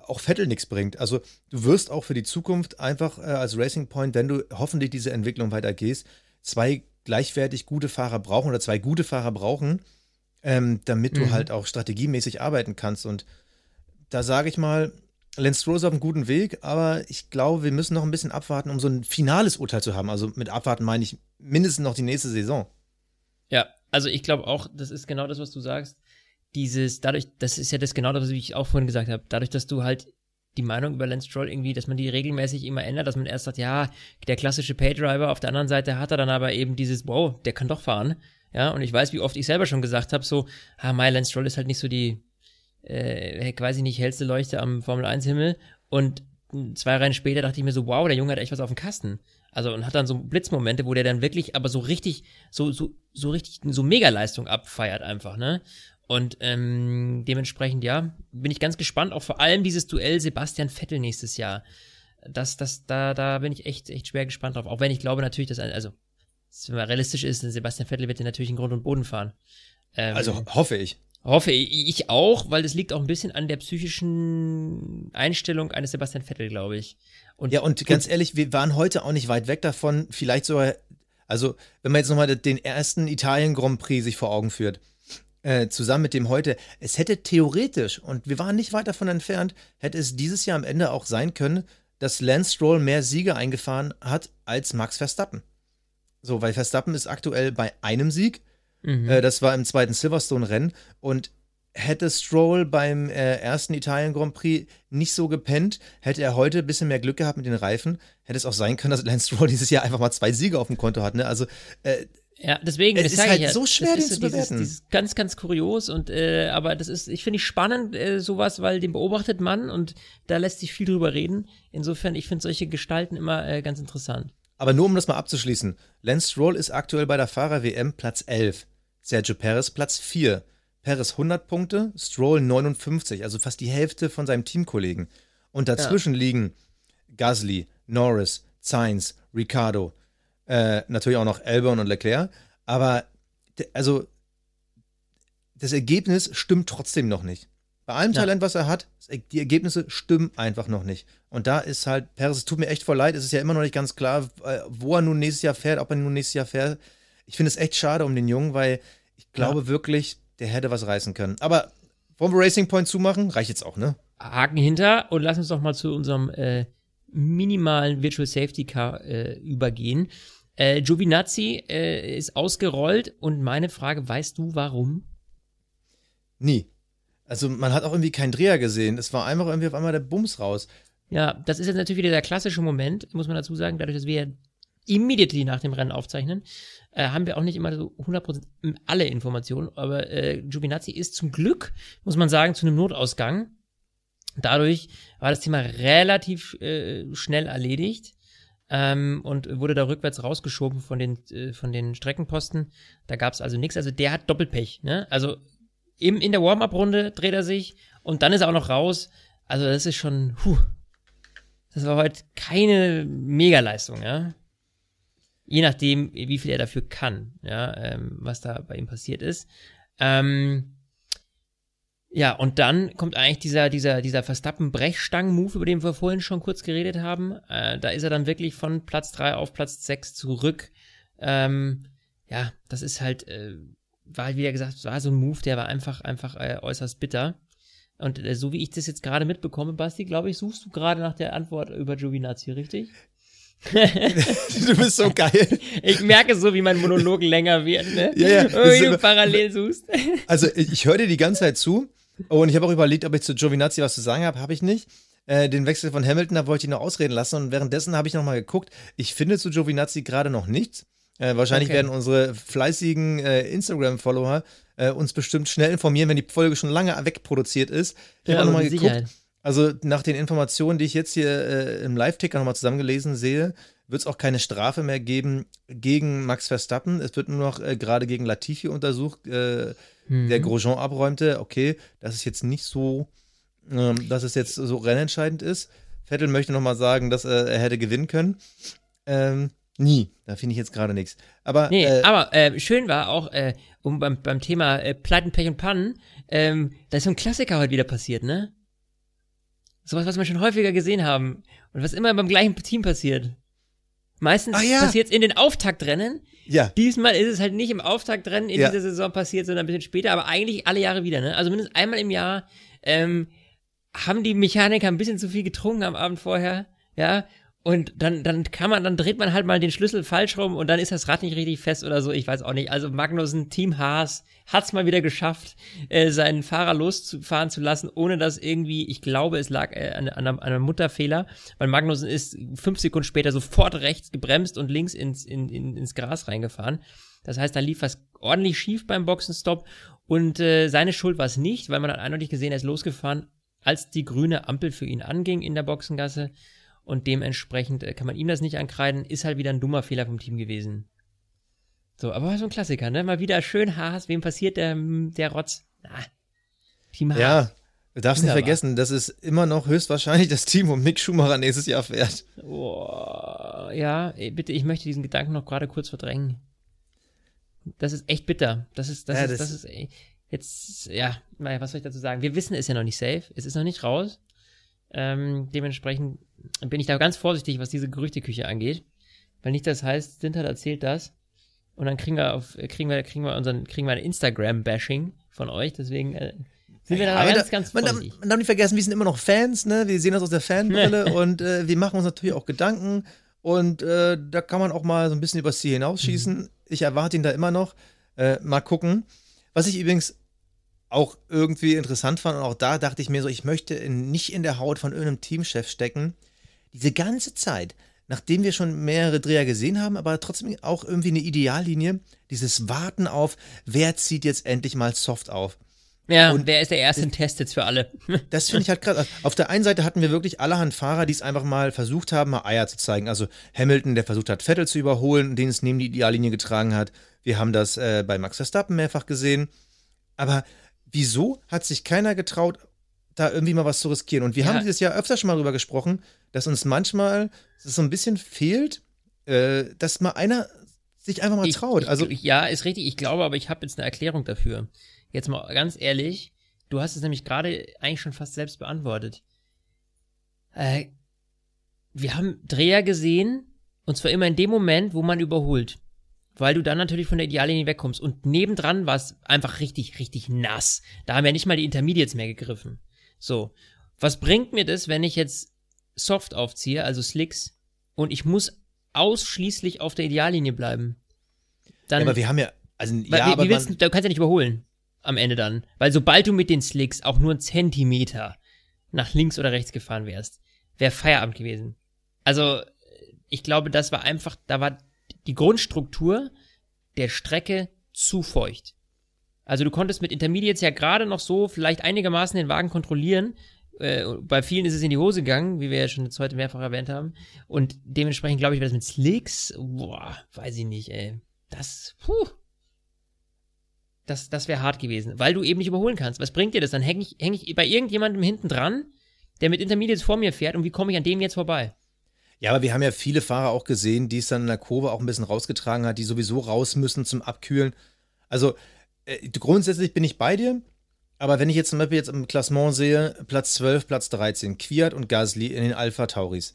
auch Vettel nichts bringt. Also du wirst auch für die Zukunft einfach äh, als Racing Point, wenn du hoffentlich diese Entwicklung weitergehst, zwei gleichwertig gute Fahrer brauchen oder zwei gute Fahrer brauchen, ähm, damit du Mhm. halt auch strategiemäßig arbeiten kannst. Und da sage ich mal, Lance Stroll ist auf einem guten Weg, aber ich glaube, wir müssen noch ein bisschen abwarten, um so ein finales Urteil zu haben. Also mit abwarten meine ich mindestens noch die nächste Saison. Ja, also ich glaube auch, das ist genau das, was du sagst. Dieses, dadurch, das ist ja das genau das, was ich auch vorhin gesagt habe. Dadurch, dass du halt die Meinung über Lance Stroll irgendwie, dass man die regelmäßig immer ändert, dass man erst sagt, ja, der klassische Paydriver, auf der anderen Seite hat er dann aber eben dieses, wow, der kann doch fahren. Ja, und ich weiß, wie oft ich selber schon gesagt habe, so, ah, my Lance Stroll ist halt nicht so die, äh, quasi nicht hellste Leuchte am Formel-1-Himmel. Und zwei Rennen später dachte ich mir so, wow, der Junge hat echt was auf dem Kasten. Also und hat dann so Blitzmomente, wo der dann wirklich aber so richtig, so, so, so richtig, so Megaleistung abfeiert einfach, ne? Und ähm, dementsprechend, ja, bin ich ganz gespannt, auch vor allem dieses Duell Sebastian Vettel nächstes Jahr. Das, das, da, da bin ich echt, echt schwer gespannt drauf. Auch wenn ich glaube natürlich, dass, ein- also, wenn man realistisch ist, Sebastian Vettel wird den natürlich in Grund und Boden fahren. Ähm, Also hoffe ich. Hoffe ich ich auch, weil das liegt auch ein bisschen an der psychischen Einstellung eines Sebastian Vettel, glaube ich. Und Ja, und ganz ehrlich, wir waren heute auch nicht weit weg davon, vielleicht sogar, also wenn man jetzt nochmal den ersten Italien Grand Prix sich vor Augen führt, äh, zusammen mit dem heute, es hätte theoretisch, und wir waren nicht weit davon entfernt, hätte es dieses Jahr am Ende auch sein können, dass Lance Stroll mehr Siege eingefahren hat als Max Verstappen. So, weil Verstappen ist aktuell bei einem Sieg, mhm. äh, das war im zweiten Silverstone-Rennen. Und hätte Stroll beim äh, ersten Italien Grand Prix nicht so gepennt, hätte er heute ein bisschen mehr Glück gehabt mit den Reifen, hätte es auch sein können, dass Lance Stroll dieses Jahr einfach mal zwei Siege auf dem Konto hat. Ne? Also äh, Ja, deswegen, Es das ist halt ja. so schwer, das den ist zu dieses, bewerten. Dieses ganz, ganz kurios und äh, aber das ist, ich finde ich spannend äh, sowas, weil den beobachtet man und da lässt sich viel drüber reden. Insofern, ich finde solche Gestalten immer äh, ganz interessant. Aber nur um das mal abzuschließen, Lance Stroll ist aktuell bei der Fahrer-WM Platz 11, Sergio Perez Platz 4, Perez 100 Punkte, Stroll 59, also fast die Hälfte von seinem Teamkollegen. Und dazwischen liegen Gasly, Norris, Sainz, Ricciardo, äh, natürlich auch noch Albon und Leclerc, aber also das Ergebnis stimmt trotzdem noch nicht. Bei allem Ja. Talent, was er hat, die Ergebnisse stimmen einfach noch nicht. Und da ist halt, Perez, es tut mir echt voll leid, es ist ja immer noch nicht ganz klar, äh, wo er nun nächstes Jahr fährt, ob er nun nächstes Jahr fährt. Ich finde es echt schade um den Jungen, weil ich glaube wirklich, der hätte was reißen können. Aber wollen wir Racing Point zumachen? Reicht jetzt auch, ne? Haken hinter und lass uns doch mal zu unserem äh, minimalen Virtual Safety Car äh, übergehen. Äh, Giovinazzi äh, ist ausgerollt und meine Frage, weißt du warum? Nie. Also man hat auch irgendwie keinen Dreher gesehen. Es war einfach irgendwie auf einmal der Bums raus. Ja, das ist jetzt natürlich wieder der klassische Moment, muss man dazu sagen, dadurch, dass wir immediately nach dem Rennen aufzeichnen, äh, haben wir auch nicht immer so 100% alle Informationen, aber äh, Giovinazzi ist zum Glück, muss man sagen, zu einem Notausgang. Dadurch war das Thema relativ äh, schnell erledigt ähm, und wurde da rückwärts rausgeschoben von den, äh, von den Streckenposten. Da gab es also nichts. Also der hat Doppelpech. Ne? Also im, in der Warm-up-Runde dreht er sich und dann ist er auch noch raus. Also das ist schon, puh, das war heute keine Megaleistung, ja. Je nachdem, wie viel er dafür kann, ja, ähm, was da bei ihm passiert ist. Ähm, ja, und dann kommt eigentlich dieser, dieser, dieser Verstappen-Brechstangen-Move, über den wir vorhin schon kurz geredet haben. Äh, da ist er dann wirklich von Platz 3 auf Platz 6 zurück. Ähm, ja, das ist halt, äh, war halt wieder gesagt, war so ein Move, der war einfach, einfach äh, äußerst bitter. Und äh, so wie ich das jetzt gerade mitbekomme, Basti, glaube ich, suchst du gerade nach der Antwort über Giovinazzi, richtig? du bist so geil. Ich merke so, wie mein Monolog länger wird, ne? Ja, ja. Wie du parallel suchst. Also ich, ich höre dir die ganze Zeit zu und ich habe auch überlegt, ob ich zu Giovinazzi was zu sagen habe. Habe ich nicht. Äh, den Wechsel von Hamilton, da wollte ich ihn noch ausreden lassen und währenddessen habe ich noch mal geguckt. Ich finde zu Giovinazzi gerade noch nichts. Äh, wahrscheinlich Okay. werden unsere fleißigen äh, Instagram-Follower äh, uns bestimmt schnell informieren, wenn die Folge schon lange wegproduziert ist. Ich habe auch noch mal mit geguckt. Sicherheit. Also nach den Informationen, die ich jetzt hier äh, im Live-Ticker nochmal zusammengelesen sehe, wird es auch keine Strafe mehr geben gegen Max Verstappen. Es wird nur noch äh, gerade gegen Latifi untersucht, äh, mhm. der Grosjean abräumte. Okay, das ist jetzt nicht so, ähm, dass es jetzt so rennentscheidend ist. Vettel möchte nochmal sagen, dass äh, er hätte gewinnen können. Ähm, nie. Da finde ich jetzt gerade nichts. Aber, nee, äh, aber äh, schön war auch, äh, um beim, beim Thema Pleiten, Pech und Pannen, ähm, da ist so ein Klassiker heute wieder passiert, ne? Sowas, was wir schon häufiger gesehen haben. Und was immer beim gleichen Team passiert. Meistens ja. passiert es in den Auftaktrennen. Ja. Diesmal ist es halt nicht im Auftaktrennen in ja. dieser Saison passiert, sondern ein bisschen später, aber eigentlich alle Jahre wieder, ne? Also mindestens einmal im Jahr ähm, haben die Mechaniker ein bisschen zu viel getrunken am Abend vorher, ja, und dann, dann kann man, dann dreht man halt mal den Schlüssel falsch rum und dann ist das Rad nicht richtig fest oder so. Ich weiß auch nicht. Also Magnussen, Team Haas, hat's mal wieder geschafft, äh, seinen Fahrer losfahren zu lassen, ohne dass irgendwie, ich glaube, es lag äh, an, an, einem, Mutterfehler, weil Magnussen ist fünf Sekunden später sofort rechts gebremst und links ins, in, in, ins Gras reingefahren. Das heißt, da lief was ordentlich schief beim Boxenstopp und äh, seine Schuld war es nicht, weil man hat eindeutig gesehen, er ist losgefahren, als die grüne Ampel für ihn anging in der Boxengasse und dementsprechend äh, kann man ihm das nicht ankreiden, ist halt wieder ein dummer Fehler vom Team gewesen. So, aber so ein Klassiker, ne? Mal wieder schön Haas, wem passiert der, der Rotz? Na, Team Haas. Ja, du darfst nicht vergessen, das ist immer noch höchstwahrscheinlich das Team, wo Mick Schumacher nächstes Jahr fährt. Oh, ja, bitte, ich möchte diesen Gedanken noch gerade kurz verdrängen. Das ist echt bitter. Das ist, das ja, ist, das, das ist, jetzt, ja, naja, was soll ich dazu sagen? Wir wissen es ja noch nicht safe. Es ist noch nicht raus. Ähm, dementsprechend bin ich da ganz vorsichtig, was diese Gerüchteküche angeht. Weil nicht das heißt, Sintert erzählt das und dann kriegen wir auf, kriegen wir, kriegen wir unseren, kriegen wir ein Instagram-Bashing von euch, deswegen äh, sind wir da ganz, da, ganz vorsichtig. Man, man darf nicht vergessen, wir sind immer noch Fans, ne? Wir sehen das aus der Fanbrille und äh, wir machen uns natürlich auch Gedanken und äh, da kann man auch mal so ein bisschen übers Ziel hinausschießen. Mhm. Ich erwarte ihn da immer noch. Äh, mal gucken. Was ich übrigens auch irgendwie interessant fand und auch da dachte ich mir so, ich möchte in, nicht in der Haut von irgendeinem Teamchef stecken. Diese ganze Zeit, nachdem wir schon mehrere Dreher gesehen haben, aber trotzdem auch irgendwie eine Ideallinie, dieses Warten auf, wer zieht jetzt endlich mal soft auf. Ja, und wer ist der erste Test jetzt für alle? das finde ich halt krass. Auf der einen Seite hatten wir wirklich allerhand Fahrer, die es einfach mal versucht haben, mal Eier zu zeigen. Also Hamilton, der versucht hat, Vettel zu überholen, den es neben die Ideallinie getragen hat. Wir haben das äh, bei Max Verstappen mehrfach gesehen. Aber wieso hat sich keiner getraut, da irgendwie mal was zu riskieren? Und wir ja. haben dieses Jahr öfter schon mal drüber gesprochen, dass uns manchmal so ein bisschen fehlt, äh, dass mal einer sich einfach mal ich, traut. Ich, also ja, ist richtig. Ich glaube, aber ich habe jetzt eine Erklärung dafür. Jetzt mal ganz ehrlich, du hast es nämlich gerade eigentlich schon fast selbst beantwortet. Äh, wir haben Dreher gesehen, und zwar immer in dem Moment, wo man überholt weil du dann natürlich von der Ideallinie wegkommst. Und nebendran war es einfach richtig, richtig nass. Da haben ja nicht mal die Intermediates mehr gegriffen. So. Was bringt mir das, wenn ich jetzt Soft aufziehe, also Slicks, und ich muss ausschließlich auf der Ideallinie bleiben? Dann, ja, aber wir haben ja, also, weil, ja, wie, wie willst, du, du kannst ja nicht überholen. Am Ende dann. Weil sobald du mit den Slicks auch nur einen Zentimeter nach links oder rechts gefahren wärst, wäre Feierabend gewesen. Also, ich glaube, das war einfach, da war die Grundstruktur der Strecke zu feucht. Also du konntest mit Intermediates ja gerade noch so vielleicht einigermaßen den Wagen kontrollieren. Äh, bei vielen ist es in die Hose gegangen, wie wir ja schon heute mehrfach erwähnt haben. Und dementsprechend glaube ich, wäre das mit Slicks, boah, weiß ich nicht, ey. Das, puh. Das, das wäre hart gewesen, weil du eben nicht überholen kannst. Was bringt dir das? Dann hänge ich, häng ich bei irgendjemandem hinten dran, der mit Intermediates vor mir fährt und wie komme ich an dem jetzt vorbei? Ja, aber wir haben ja viele Fahrer auch gesehen, die es dann in der Kurve auch ein bisschen rausgetragen hat, die sowieso raus müssen zum Abkühlen. Also äh, grundsätzlich bin ich bei dir, aber wenn ich jetzt zum Beispiel jetzt im Klassement sehe, Platz 12, Platz 13, Quiert und Gasly in den Alpha Tauris.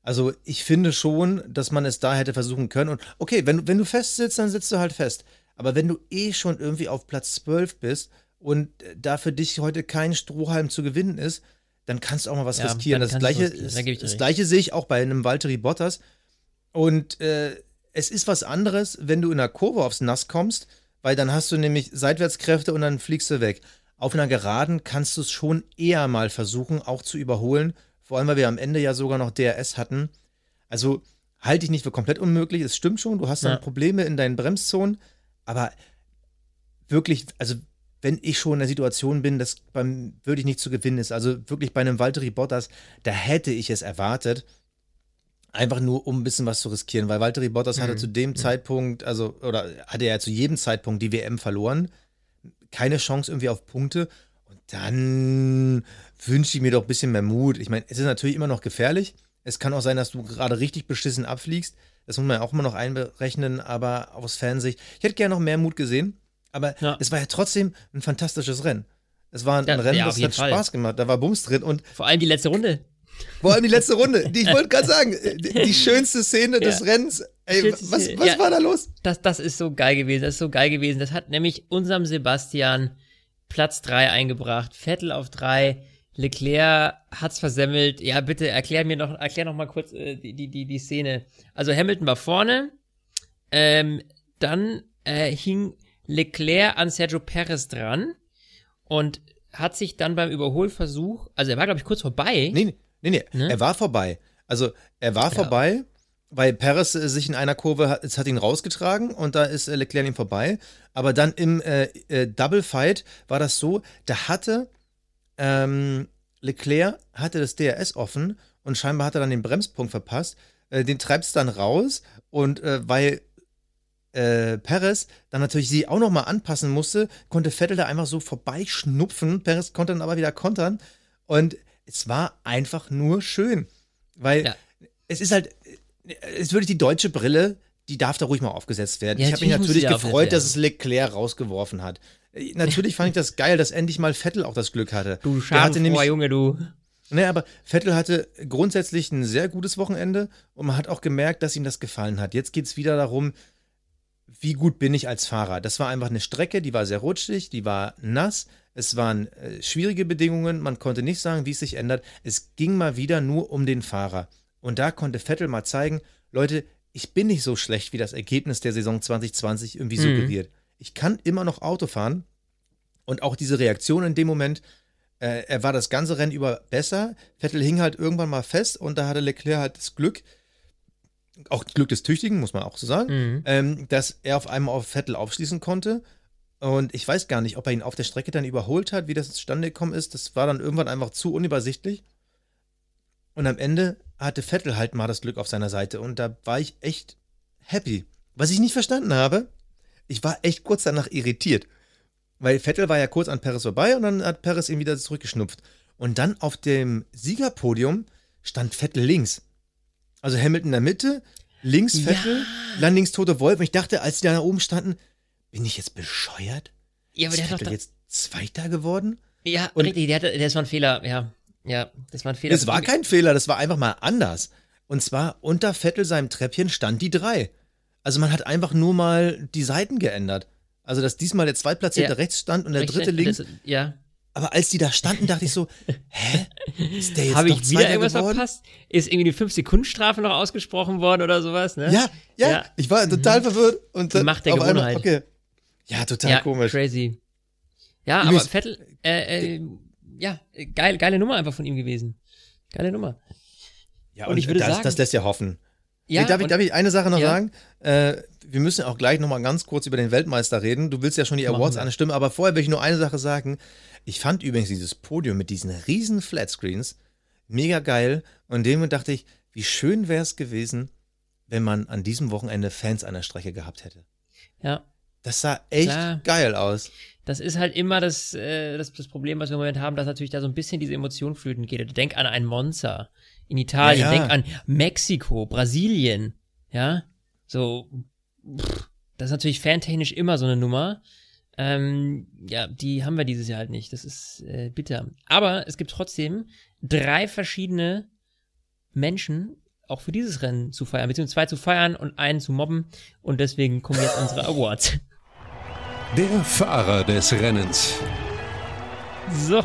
Also ich finde schon, dass man es da hätte versuchen können. Und okay, wenn, wenn du fest sitzt, dann sitzt du halt fest. Aber wenn du eh schon irgendwie auf Platz 12 bist und da für dich heute kein Strohhalm zu gewinnen ist, dann kannst du auch mal was ja, riskieren. Das gleiche, das, das gleiche sehe ich auch bei einem Valtteri Bottas. Und äh, es ist was anderes, wenn du in einer Kurve aufs Nass kommst, weil dann hast du nämlich Seitwärtskräfte und dann fliegst du weg. Auf einer Geraden kannst du es schon eher mal versuchen, auch zu überholen. Vor allem, weil wir am Ende ja sogar noch DRS hatten. Also halte ich nicht für komplett unmöglich. Es stimmt schon, du hast dann ja. Probleme in deinen Bremszonen, aber wirklich, also wenn ich schon in der Situation bin, dass beim wirklich nicht zu gewinnen ist. Also wirklich bei einem Valtteri Bottas, da hätte ich es erwartet. Einfach nur, um ein bisschen was zu riskieren, weil Valtteri Bottas hatte zu dem Zeitpunkt, also, oder hatte er zu jedem Zeitpunkt die WM verloren. Keine Chance irgendwie auf Punkte. Und dann wünsche ich mir doch ein bisschen mehr Mut. Ich meine, es ist natürlich immer noch gefährlich. Es kann auch sein, dass du gerade richtig beschissen abfliegst. Das muss man ja auch immer noch einberechnen, aber aus Fansicht. Ich hätte gerne noch mehr Mut gesehen, aber Ja. es war ja trotzdem ein fantastisches Rennen. Es war ein Ja, Rennen, ja, das hat Fall. Spaß gemacht. Da war Bums drin und Vor allem die letzte Runde. vor allem die letzte Runde. Die, ich wollte gerade sagen, die, die schönste Szene des. Rennens. Ey, was, was war da los? Das, das ist so geil gewesen. Das ist so geil gewesen. Das hat nämlich unserem Sebastian Platz 3 eingebracht. Vettel auf 3. Leclerc hat's versemmelt. Ja, bitte erklär mir noch, erklär noch mal kurz äh, die, die, die, die Szene. Also Hamilton war vorne. Ähm, dann äh, hing Leclerc an Sergio Perez dran und hat sich dann beim Überholversuch, also er war glaube ich kurz vorbei. Nee, nee, nee, Ne? er war vorbei. Also, er war vorbei, weil Perez äh, sich in einer Kurve hat, es hat ihn rausgetragen und da ist äh, Leclerc ihm vorbei. Aber dann im äh, äh, Double Fight war das so, da hatte ähm, Leclerc hatte das DRS offen und scheinbar hat er dann den Bremspunkt verpasst. Äh, den treibt es dann raus und äh, weil äh, Perez dann natürlich sie auch nochmal anpassen musste, konnte Vettel da einfach so vorbeischnupfen. Perez konnte dann aber wieder kontern und es war einfach nur schön, weil Ja. es ist halt, es würde die deutsche Brille, die darf da ruhig mal aufgesetzt werden. Ja, ich habe mich natürlich gefreut, dass es Leclerc rausgeworfen hat. Natürlich fand ich das geil, dass endlich mal Vettel auch das Glück hatte. Du schadenfroher Junge, du. Nee, aber Vettel hatte grundsätzlich ein sehr gutes Wochenende und man hat auch gemerkt, dass ihm das gefallen hat. Jetzt geht es wieder darum, wie gut bin ich als Fahrer. Das war einfach eine Strecke, die war sehr rutschig, die war nass, es waren äh, schwierige Bedingungen, man konnte nicht sagen, wie es sich ändert. Es ging mal wieder nur um den Fahrer. Und da konnte Vettel mal zeigen, Leute, ich bin nicht so schlecht, wie das Ergebnis der Saison 2020 irgendwie suggeriert. Ich kann immer noch Auto fahren und auch diese Reaktion in dem Moment, äh, er war das ganze Rennen über besser. Vettel hing halt irgendwann mal fest und da hatte Leclerc halt das Glück, auch Glück des Tüchtigen, muss man auch so sagen, Mhm. ähm, dass er auf einmal auf Vettel aufschließen konnte. Und ich weiß gar nicht, ob er ihn auf der Strecke dann überholt hat, wie das zustande gekommen ist. Das war dann irgendwann einfach zu unübersichtlich. Und am Ende hatte Vettel halt mal das Glück auf seiner Seite und da war ich echt happy. Was ich nicht verstanden habe, ich war echt kurz danach irritiert. Weil Vettel war ja kurz an Perez vorbei und dann hat Perez ihn wieder zurückgeschnupft. Und dann auf dem Siegerpodium stand Vettel links. Also Hamilton in der Mitte, links Ja. Vettel, dann links Tote Wolf. Und ich dachte, als die da oben standen, bin ich jetzt bescheuert? Ja, aber Ist der hat doch jetzt Zweiter geworden? Ja, Und- richtig, der hatte, das war ein Fehler, ja. Ja, das war ein Fehler. Das war kein Fehler, das war einfach mal anders. Und zwar unter Vettel seinem Treppchen stand die drei. Also man hat einfach nur mal die Seiten geändert. Also dass diesmal der Zweitplatzierte Ja. rechts stand und der dritte links. Das, ja. Aber als die da standen, dachte ich so, hä? Ist der jetzt Habe ich wieder irgendwas geworden? verpasst? Ist irgendwie eine 5-Sekunden-Strafe noch ausgesprochen worden oder sowas, ne? Ja, ja, Ja. ich war total verwirrt. Und Die dann Macht der auf einmal, Gewohnheit. okay. Ja, total ja komisch. crazy. Ja, Übrigens- aber Vettel, äh, äh, ja, geil, geile Nummer einfach von ihm gewesen. Geile Nummer. Ja, Und ich würde das, sagen- das lässt ja hoffen. Ja, Nee, darf, ich, darf ich eine Sache noch Ja. sagen? Äh, wir müssen auch gleich noch mal ganz kurz über den Weltmeister reden. Du willst ja schon die Awards anstimmen, aber vorher will ich nur eine Sache sagen. Ich fand übrigens dieses Podium mit diesen riesen Flatscreens mega geil. Und dem dachte ich, wie schön wäre es gewesen, wenn man an diesem Wochenende Fans an der Strecke gehabt hätte. ja. Das sah echt Klar. geil aus. Das ist halt immer das, äh, das, das Problem, was wir im Moment haben, dass natürlich da so ein bisschen diese Emotion flöten geht. Denk an ein Monza in Italien, Ja, ja. denk an Mexiko, Brasilien, ja, so, pff, das ist natürlich fantechnisch immer so eine Nummer. Ähm, ja, die haben wir dieses Jahr halt nicht. Das ist äh, bitter. Aber es gibt trotzdem drei verschiedene Menschen, auch für dieses Rennen zu feiern, beziehungsweise zwei zu feiern und einen zu mobben. Und deswegen kommen jetzt unsere Awards. Der Fahrer des Rennens. So.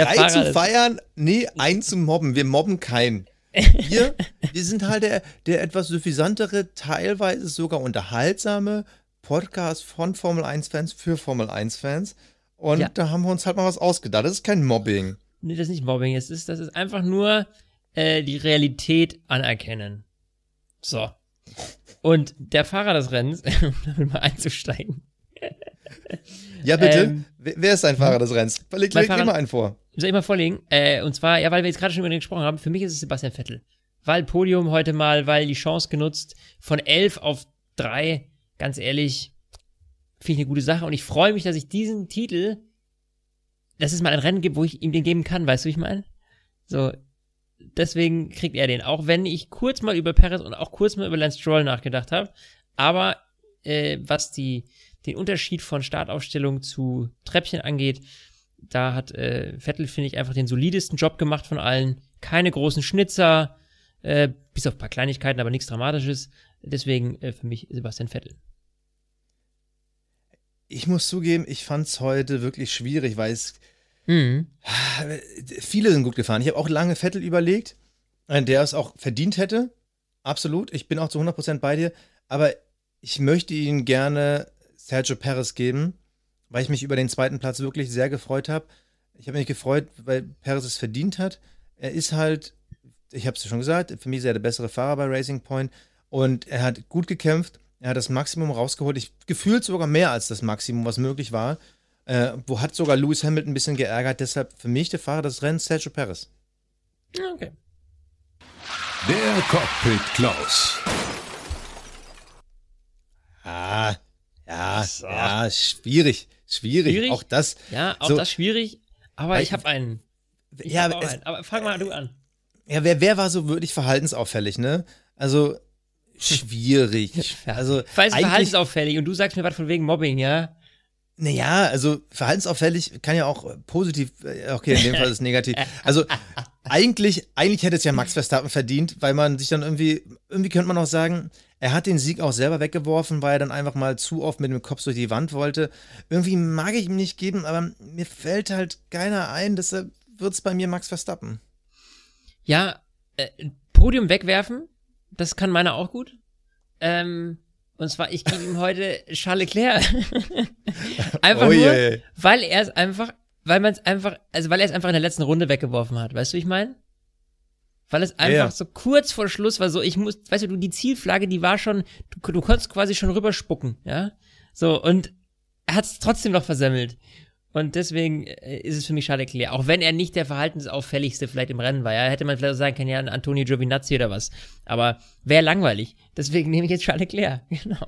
Drei Fahrer zu des- feiern, nee, ein zu mobben. Wir mobben keinen. Wir, wir sind halt der, der etwas suffisantere, teilweise sogar unterhaltsame Podcast von Formel 1-Fans für Formel 1-Fans. Und Ja. da haben wir uns halt mal was ausgedacht. Das ist kein Mobbing. Nee, das ist nicht Mobbing. Es ist, das ist einfach nur äh, die Realität anerkennen. So. Und der Fahrer des Rennens, um damit mal einzusteigen, Ja, bitte. Ähm, wer, ist dein Fahrer des Rennens? Leg, leg Fahrer- immer einen vor. Soll ich mal vorlegen? Äh, und zwar, ja, weil wir jetzt gerade schon über den gesprochen haben, für mich ist es Sebastian Vettel. weil Podium heute mal, weil die Chance genutzt, von elf auf drei, ganz ehrlich, finde ich eine gute Sache und ich freue mich, dass ich diesen Titel, dass es mal ein Rennen gibt, wo ich ihm den geben kann, weißt du, wie ich meine? So, deswegen kriegt er den, auch wenn ich kurz mal über Perez und auch kurz mal über Lance Stroll nachgedacht habe, aber äh, was die, den Unterschied von Startaufstellung zu Treppchen angeht, da hat äh, Vettel, finde ich, einfach den solidesten Job gemacht von allen. Keine großen Schnitzer, äh, bis auf ein paar Kleinigkeiten, aber nichts Dramatisches. Deswegen äh, für mich Sebastian Vettel. Ich muss zugeben, ich fand es heute wirklich schwierig, weil es Mhm. viele sind gut gefahren. Ich habe auch lange Vettel überlegt, äh, der es auch verdient hätte. Absolut. Ich bin auch zu 100% bei dir. Aber ich möchte ihn gerne Sergio Perez geben, weil ich mich über den zweiten Platz wirklich sehr gefreut habe. Ich habe mich gefreut, weil Perez es verdient hat. Er ist halt, ich habe es schon gesagt, für mich ist er der bessere Fahrer bei Racing Point und er hat gut gekämpft. Er hat das Maximum rausgeholt. Ich gefühlt sogar mehr als das Maximum, was möglich war. Äh, wo hat sogar Lewis Hamilton ein bisschen geärgert. Deshalb für mich der Fahrer des Rennens Sergio Perez. Okay. Der Cockpit Klaus. Ah, ja, ja, schwierig, schwierig. Schwierig? Auch das. Ja, auch So. das schwierig, aber Weil- ich habe einen. Ich Ja, hab es- einen. aber fang mal du an. Ja, wer, wer war so wirklich verhaltensauffällig, ne? Also, schwierig. Also, Falls eigentlich, verhaltensauffällig und du sagst mir was von wegen Mobbing, ja? Naja, also, verhaltensauffällig kann ja auch äh, positiv, äh, okay, in dem Fall ist es negativ. Also, eigentlich, eigentlich hätte es ja Max Verstappen verdient, weil man sich dann irgendwie, irgendwie könnte man auch sagen, er hat den Sieg auch selber weggeworfen, weil er dann einfach mal zu oft mit dem Kopf durch die Wand wollte. Irgendwie mag ich ihm nicht geben, aber mir fällt halt keiner ein, deshalb wird es bei mir Max Verstappen. Ja, äh, Podium wegwerfen, das kann meiner auch gut. Ähm, und zwar, ich gebe ihm heute Charles Leclerc. einfach Oh nur, je. weil er es einfach, weil man es einfach, also weil er es einfach in der letzten Runde weggeworfen hat. Weißt du, wie ich meine? Weil es einfach Ja. so kurz vor Schluss war, so ich muss, weißt du, du, die Zielflagge, die war schon, du, du konntest quasi schon rüberspucken, ja? So, und er hat es trotzdem noch versemmelt. Und deswegen äh, ist es für mich Charles Leclerc. Auch wenn er nicht der verhaltensauffälligste vielleicht im Rennen war. Ja, hätte man vielleicht auch sagen können, ja, ein Antonio Giovinazzi oder was. Aber wäre langweilig. Deswegen nehme ich jetzt Charles Leclerc. Genau.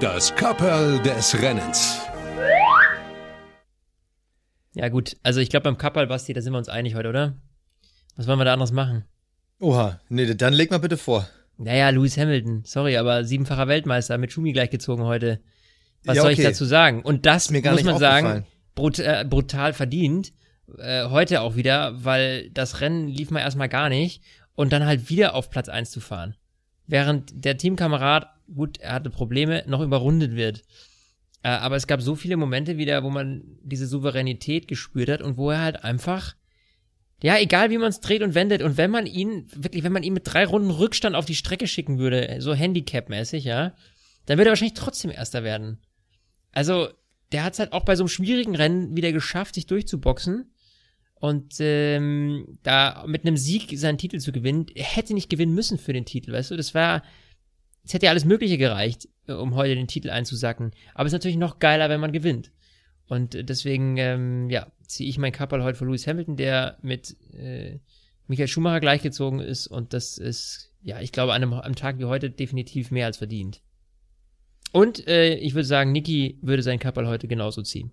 Das Kapperl des Rennens. Ja, gut. Also ich glaube beim Kappal, Basti, da sind wir uns einig heute, oder? Was wollen wir da anderes machen? Oha, nee, dann leg mal bitte vor. Naja, Lewis Hamilton. Sorry, aber siebenfacher Weltmeister mit Schumi gleichgezogen heute. Was Ja, soll ich dazu sagen? Und das mir gar muss man sagen, aufgefallen. brut äh, brutal verdient. Äh, heute auch wieder, weil das Rennen lief mal erstmal gar nicht. Und dann halt wieder auf Platz 1 zu fahren. Während der Teamkamerad, gut, er hatte Probleme, noch überrundet wird. Äh, aber es gab so viele Momente wieder, wo man diese Souveränität gespürt hat und wo er halt einfach, ja, egal wie man es dreht und wendet und wenn man ihn, wirklich, wenn man ihn mit drei Runden Rückstand auf die Strecke schicken würde, so Handicap-mäßig, ja, dann würde er wahrscheinlich trotzdem Erster werden. Also, der hat es halt auch bei so einem schwierigen Rennen wieder geschafft, sich durchzuboxen. Und ähm, da mit einem Sieg seinen Titel zu gewinnen, er hätte nicht gewinnen müssen für den Titel, weißt du? Das war, es hätte ja alles Mögliche gereicht, um heute den Titel einzusacken. Aber es ist natürlich noch geiler, wenn man gewinnt. Und deswegen, ähm, ja, ziehe ich mein Kappel heute für Lewis Hamilton, der mit äh, Michael Schumacher gleichgezogen ist. Und das ist, ja, ich glaube, an einem, am Tag wie heute definitiv mehr als verdient. Und äh, ich würde sagen, Niki würde sein Kappel heute genauso ziehen.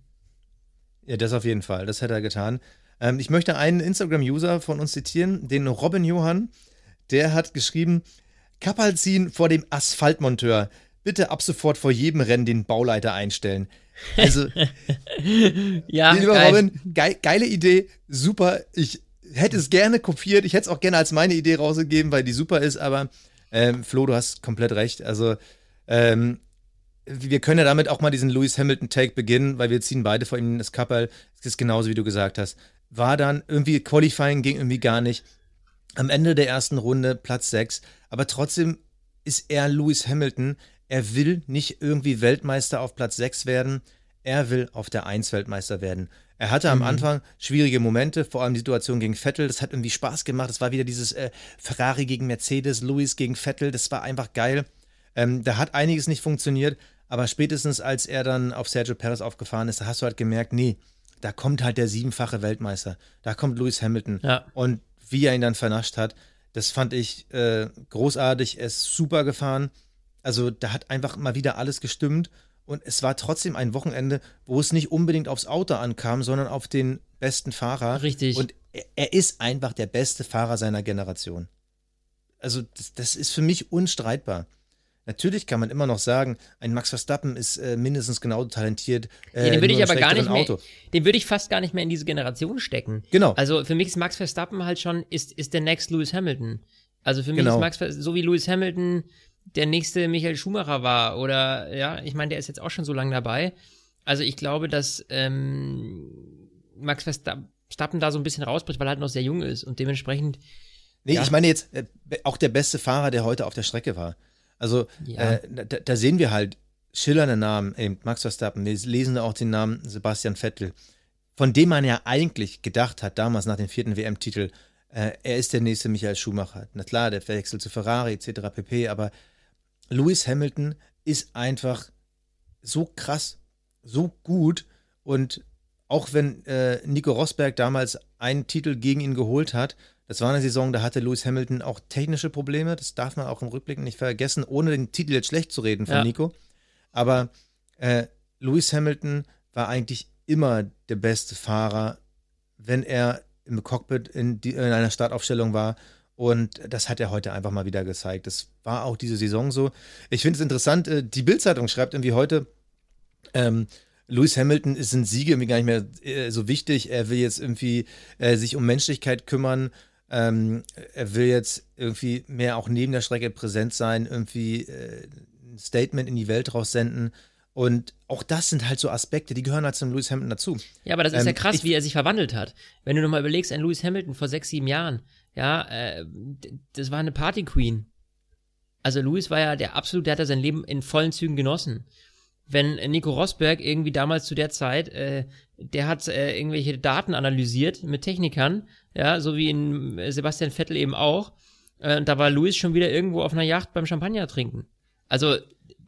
Ja, das auf jeden Fall. Das hätte er getan. Ähm, ich möchte einen Instagram-User von uns zitieren, den Robin Johann. Der hat geschrieben: Kappal ziehen vor dem Asphaltmonteur. Bitte ab sofort vor jedem Rennen den Bauleiter einstellen. Also, Ja, lieber geil. Robin, gei geile Idee, super. Ich hätte es gerne kopiert. Ich hätte es auch gerne als meine Idee rausgegeben, weil die super ist. Aber ähm, Flo, du hast komplett recht. Also, ähm, wir können ja damit auch mal diesen Lewis Hamilton-Take beginnen, weil wir ziehen beide vor ihm das Kappel. Es ist genauso, wie du gesagt hast. War dann irgendwie, Qualifying ging irgendwie gar nicht. Am Ende der ersten Runde Platz 6. Aber trotzdem ist er Lewis Hamilton. Er will nicht irgendwie Weltmeister auf Platz 6 werden. Er will auf der 1 Weltmeister werden. Er hatte am Anfang schwierige Momente, vor allem die Situation gegen Vettel. Das hat irgendwie Spaß gemacht. Es war wieder dieses äh, Ferrari gegen Mercedes, Lewis gegen Vettel. Das war einfach geil. Ähm, da hat einiges nicht funktioniert, aber spätestens als er dann auf Sergio Perez aufgefahren ist, da hast du halt gemerkt, nee, da kommt halt der siebenfache Weltmeister. Da kommt Lewis Hamilton. Ja. Und wie er ihn dann vernascht hat, das fand ich äh, großartig. Er ist super gefahren. Also da hat einfach mal wieder alles gestimmt. Und es war trotzdem ein Wochenende, wo es nicht unbedingt aufs Auto ankam, sondern auf den besten Fahrer. Richtig. Und er, er ist einfach der beste Fahrer seiner Generation. Also das, das ist für mich unstreitbar. Natürlich kann man immer noch sagen, ein Max Verstappen ist äh, mindestens genauso talentiert. Äh, Ja, den würde ich aber gar nicht mehr, Auto. den würde ich fast gar nicht mehr in diese Generation stecken. Genau. Also für mich ist Max Verstappen halt schon, ist, ist der next Lewis Hamilton. Also für mich Genau. ist Max, so wie Lewis Hamilton der nächste Michael Schumacher war oder, ja, ich meine, der ist jetzt auch schon so lange dabei. Also ich glaube, dass ähm, Max Verstappen da so ein bisschen rausbricht, weil er halt noch sehr jung ist und dementsprechend, Nee, Ja. ich meine jetzt äh, auch der beste Fahrer, der heute auf der Strecke war. Also Ja. äh, da, da sehen wir halt schillernde Namen, eben Max Verstappen. Wir lesen auch den Namen Sebastian Vettel, von dem man ja eigentlich gedacht hat, damals nach dem vierten WM-Titel, äh, er ist der nächste Michael Schumacher. Na klar, der Wechsel zu Ferrari etc. pp. Aber Lewis Hamilton ist einfach so krass, so gut und auch wenn äh, Nico Rosberg damals einen Titel gegen ihn geholt hat, das war eine Saison, da hatte Lewis Hamilton auch technische Probleme, das darf man auch im Rückblick nicht vergessen, ohne den Titel jetzt schlecht zu reden von Ja. Nico. Aber äh, Lewis Hamilton war eigentlich immer der beste Fahrer, wenn er im Cockpit in, die, in einer Startaufstellung war. Und das hat er heute einfach mal wieder gezeigt. Das war auch diese Saison so. Ich finde es interessant, äh, die Bildzeitung schreibt irgendwie heute, ähm, Lewis Hamilton ist in Siege irgendwie gar nicht mehr äh, so wichtig. Er will jetzt irgendwie äh, sich um Menschlichkeit kümmern. Ähm, er will jetzt irgendwie mehr auch neben der Strecke präsent sein, irgendwie äh, ein Statement in die Welt raussenden. Und auch das sind halt so Aspekte, die gehören halt zum Lewis Hamilton dazu. ja, aber das ist Ähm, ja krass, ich- wie er sich verwandelt hat. Wenn du nochmal überlegst, ein Lewis Hamilton vor sechs, sieben Jahren, ja, äh, das war eine Party Queen. Also Lewis war ja der absolut, der hat ja sein Leben in vollen Zügen genossen. Wenn Nico Rosberg irgendwie damals zu der Zeit, äh, der hat äh, irgendwelche Daten analysiert mit Technikern, ja, so wie in äh, Sebastian Vettel eben auch. Äh, und da war Lewis schon wieder irgendwo auf einer Yacht beim Champagner trinken. Also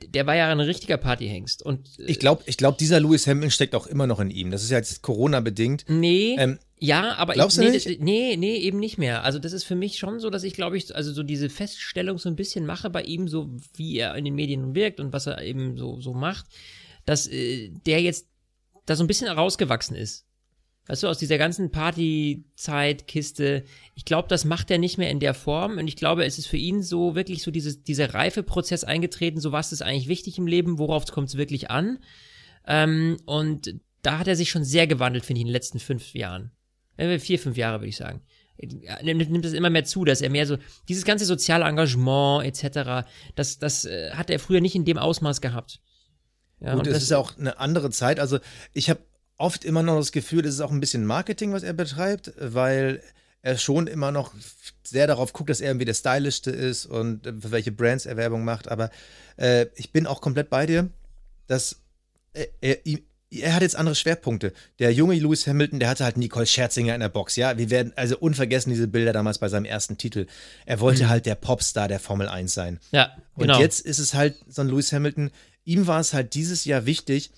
der war ja ein richtiger Partyhengst. Und äh, Ich glaube, ich glaub, dieser Lewis Hamilton steckt auch immer noch in ihm. Das ist ja jetzt Corona-bedingt. Nee, Ähm, ja, aber glaubst ich, du nee, nicht? das- nee, nee, eben nicht mehr. Also das ist für mich schon so, dass ich glaube ich, also so diese Feststellung so ein bisschen mache bei ihm, so wie er in den Medien wirkt und was er eben so, so macht, dass äh, der jetzt da so ein bisschen rausgewachsen ist. Weißt du, aus dieser ganzen Partyzeit-Kiste, ich glaube, das macht er nicht mehr in der Form und ich glaube, es ist für ihn so wirklich so dieses, dieser Reifeprozess eingetreten, so was ist eigentlich wichtig im Leben, worauf kommt es wirklich an. Ähm, und da hat er sich schon sehr gewandelt, finde ich, in den letzten fünf Jahren. Äh, vier, fünf Jahre, würde ich sagen. Nimmt, nimmt es immer mehr zu, dass er mehr so, dieses ganze soziale Engagement etc., das, das äh, hat er früher nicht in dem Ausmaß gehabt. Ja, Gut, und es ist ja auch eine andere Zeit. Also ich habe oft immer noch das Gefühl, es ist auch ein bisschen Marketing, was er betreibt, weil er schon immer noch sehr darauf guckt, dass er irgendwie der Stylischste ist und äh, für welche Brands er Werbung macht. Aber äh, ich bin auch komplett bei dir, dass er, er, ihm- er hat jetzt andere Schwerpunkte. Der junge Lewis Hamilton, der hatte halt Nicole Scherzinger in der Box, ja. Wir werden also unvergessen diese Bilder damals bei seinem ersten Titel. Er wollte halt der Popstar der Formel 1 sein. ja, Und genau. jetzt ist es halt so ein Lewis Hamilton, ihm war es halt dieses Jahr wichtig,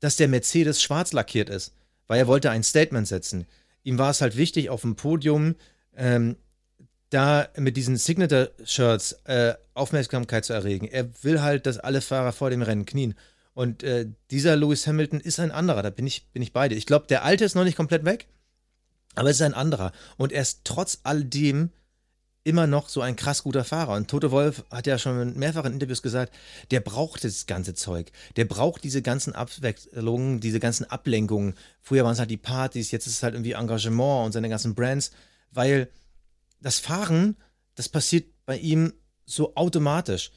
dass der Mercedes schwarz lackiert ist, weil er wollte ein Statement setzen. Ihm war es halt wichtig, auf dem Podium ähm, da mit diesen Signature-Shirts äh, Aufmerksamkeit zu erregen. Er will halt, dass alle Fahrer vor dem Rennen knien. Und äh, dieser Lewis Hamilton ist ein anderer, da bin ich, bin ich bei dir. Ich glaube, der alte ist noch nicht komplett weg, aber es ist ein anderer. Und er ist trotz all dem immer noch so ein krass guter Fahrer. Und Toto Wolf hat ja schon in mehrfachen Interviews gesagt, der braucht das ganze Zeug. Der braucht diese ganzen Abwechslungen, diese ganzen Ablenkungen. Früher waren es halt die Partys, jetzt ist es halt irgendwie Engagement und seine ganzen Brands, weil das Fahren, das passiert bei ihm so automatisch.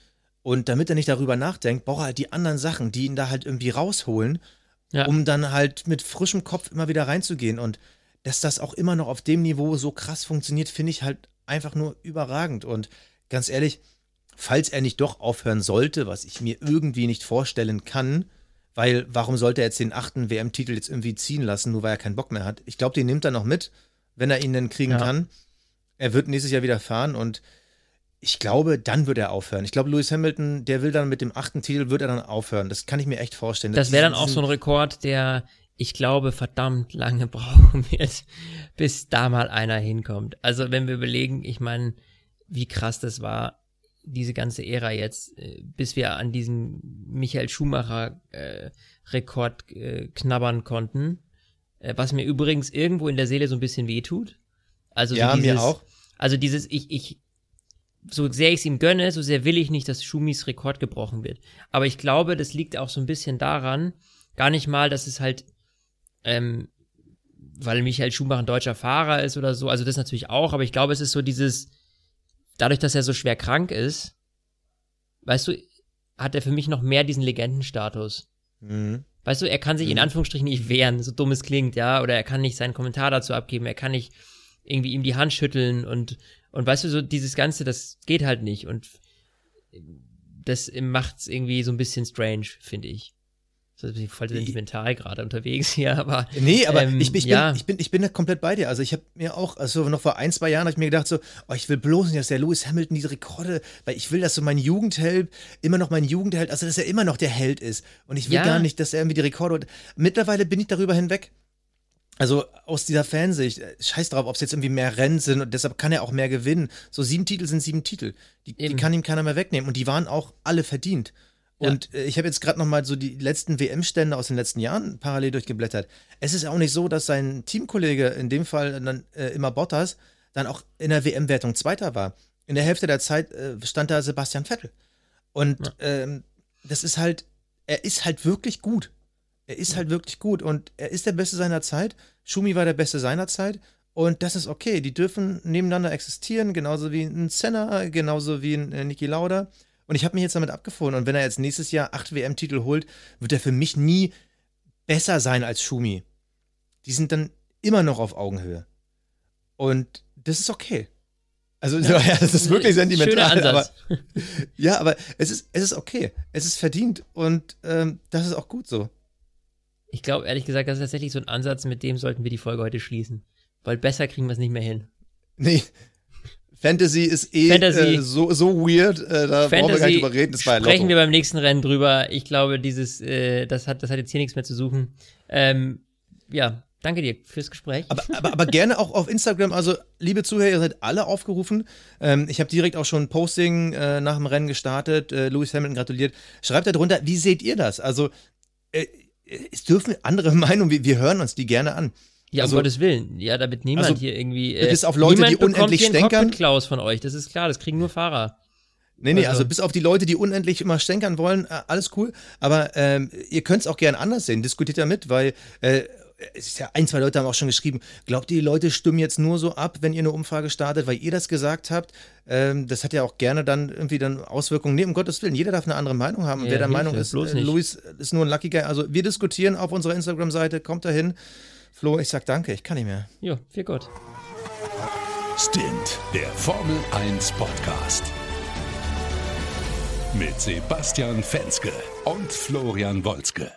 Und damit er nicht darüber nachdenkt, braucht er halt die anderen Sachen, die ihn da halt irgendwie rausholen, Ja. um dann halt mit frischem Kopf immer wieder reinzugehen. Und dass das auch immer noch auf dem Niveau so krass funktioniert, finde ich halt einfach nur überragend. Und ganz ehrlich, falls er nicht doch aufhören sollte, was ich mir irgendwie nicht vorstellen kann, weil warum sollte er jetzt den achten WM-Titel jetzt irgendwie ziehen lassen, nur weil er keinen Bock mehr hat? Ich glaube, den nimmt er noch mit, wenn er ihn denn kriegen Ja. kann. Er wird nächstes Jahr wieder fahren und ich glaube, dann wird er aufhören. Ich glaube, Lewis Hamilton, der will dann mit dem achten Titel, wird er dann aufhören. Das kann ich mir echt vorstellen. Das wäre dann auch so ein Rekord, der ich glaube, verdammt lange brauchen wird, bis da mal einer hinkommt. Also wenn wir überlegen, ich meine, wie krass das war, diese ganze Ära jetzt, äh, bis wir an diesen Michael Schumacher äh, Rekord äh, knabbern konnten, äh, was mir übrigens irgendwo in der Seele so ein bisschen wehtut. Also ja, so dieses, mir auch. Also dieses, ich, ich, so sehr ich es ihm gönne, so sehr will ich nicht, dass Schumis Rekord gebrochen wird. Aber ich glaube, das liegt auch so ein bisschen daran, gar nicht mal, dass es halt, ähm, weil Michael Schumacher ein deutscher Fahrer ist oder so, also das natürlich auch, aber ich glaube, es ist so dieses, dadurch, dass er so schwer krank ist, weißt du, hat er für mich noch mehr diesen Legendenstatus. Mhm. Weißt du, er kann sich in Mhm. Anführungsstrichen nicht wehren, so dumm es klingt, ja, oder er kann nicht seinen Kommentar dazu abgeben, er kann nicht irgendwie ihm die Hand schütteln und, und weißt du, so dieses Ganze, das geht halt nicht und das macht's irgendwie so ein bisschen strange, finde ich. So, ich bin voll sentimental gerade unterwegs hier, aber. Nee, aber ähm, ich, ich, ja. bin, ich, bin, ich bin da komplett bei dir. Also ich habe mir auch, also noch vor ein, zwei Jahren habe ich mir gedacht so, oh, ich will bloß nicht, dass der Lewis Hamilton diese Rekorde, weil ich will, dass so mein Jugendheld immer noch mein Jugendheld, also dass er immer noch der Held ist. Und ich will Ja. gar nicht, dass er irgendwie die Rekorde. Mittlerweile bin ich darüber hinweg. Also aus dieser Fansicht, äh, scheiß drauf, ob es jetzt irgendwie mehr Rennen sind und deshalb kann er auch mehr gewinnen. So sieben Titel sind sieben Titel. Die, die kann ihm keiner mehr wegnehmen und die waren auch alle verdient. Ja. Und äh, ich habe jetzt gerade noch mal so die letzten WM-Stände aus den letzten Jahren parallel durchgeblättert. Es ist auch nicht so, dass sein Teamkollege, in dem Fall dann äh, immer Bottas, dann auch in der WM-Wertung Zweiter war. In der Hälfte der Zeit äh, stand da Sebastian Vettel. Und ähm, das ist halt, er ist halt wirklich gut. Er ist halt wirklich gut und er ist der Beste seiner Zeit. Schumi war der Beste seiner Zeit und das ist okay. Die dürfen nebeneinander existieren, genauso wie ein Senna, genauso wie ein äh, Niki Lauda. Und ich habe mich jetzt damit abgefunden. Und wenn er jetzt nächstes Jahr acht WM-Titel holt, wird er für mich nie besser sein als Schumi. Die sind dann immer noch auf Augenhöhe. Und das ist okay. Also, ja, das ist wirklich sentimental. Aber, ja, aber es ist, es ist okay. Es ist verdient. Und ähm, das ist auch gut so. Ich glaube, ehrlich gesagt, das ist tatsächlich so ein Ansatz, mit dem sollten wir die Folge heute schließen. Weil besser kriegen wir es nicht mehr hin. Nee. Fantasy ist eh Fantasy- Äh, so, so weird, äh, da brauchen wir gar nicht drüber reden. Das war sprechen wir beim nächsten Rennen drüber. Ich glaube, dieses, äh, das hat, das hat jetzt hier nichts mehr zu suchen. Ähm, ja, danke dir fürs Gespräch. aber, aber, aber gerne auch auf Instagram. Also, liebe Zuhörer, ihr seid alle aufgerufen. Ähm, ich habe direkt auch schon ein Posting äh, nach dem Rennen gestartet. Äh, Lewis Hamilton gratuliert. Schreibt da drunter, wie seht ihr das? Also, äh, es dürfen andere Meinungen, wir, wir hören uns die gerne an. Ja, also- um Gottes Willen. Ja, damit niemand Also, hier irgendwie. Äh, bis auf Leute, die unendlich stänkern. Cockpit-Klaus von euch. Das ist klar, das kriegen nur Fahrer. Nee, nee, Also- also bis auf die Leute, die unendlich immer stänkern wollen, äh, alles cool. Aber ähm, ihr könnt es auch gerne anders sehen. Diskutiert da mit, weil äh, es ist ja ein, zwei Leute haben auch schon geschrieben, glaubt ihr, die Leute stimmen jetzt nur so ab, wenn ihr eine Umfrage startet, weil ihr das gesagt habt? Ähm, das hat ja auch gerne dann irgendwie dann Auswirkungen. Nee, um Gottes Willen, jeder darf eine andere Meinung haben. Und Ja, wer der Meinung ist, äh. Luis ist nur ein Lucky Guy. Also wir diskutieren auf unserer Instagram-Seite, kommt da hin. Flo, ich sag danke, ich kann nicht mehr. Jo, viel gut. Stint, der Formel 1 Podcast. Mit Sebastian Fenske und Florian Wolzke.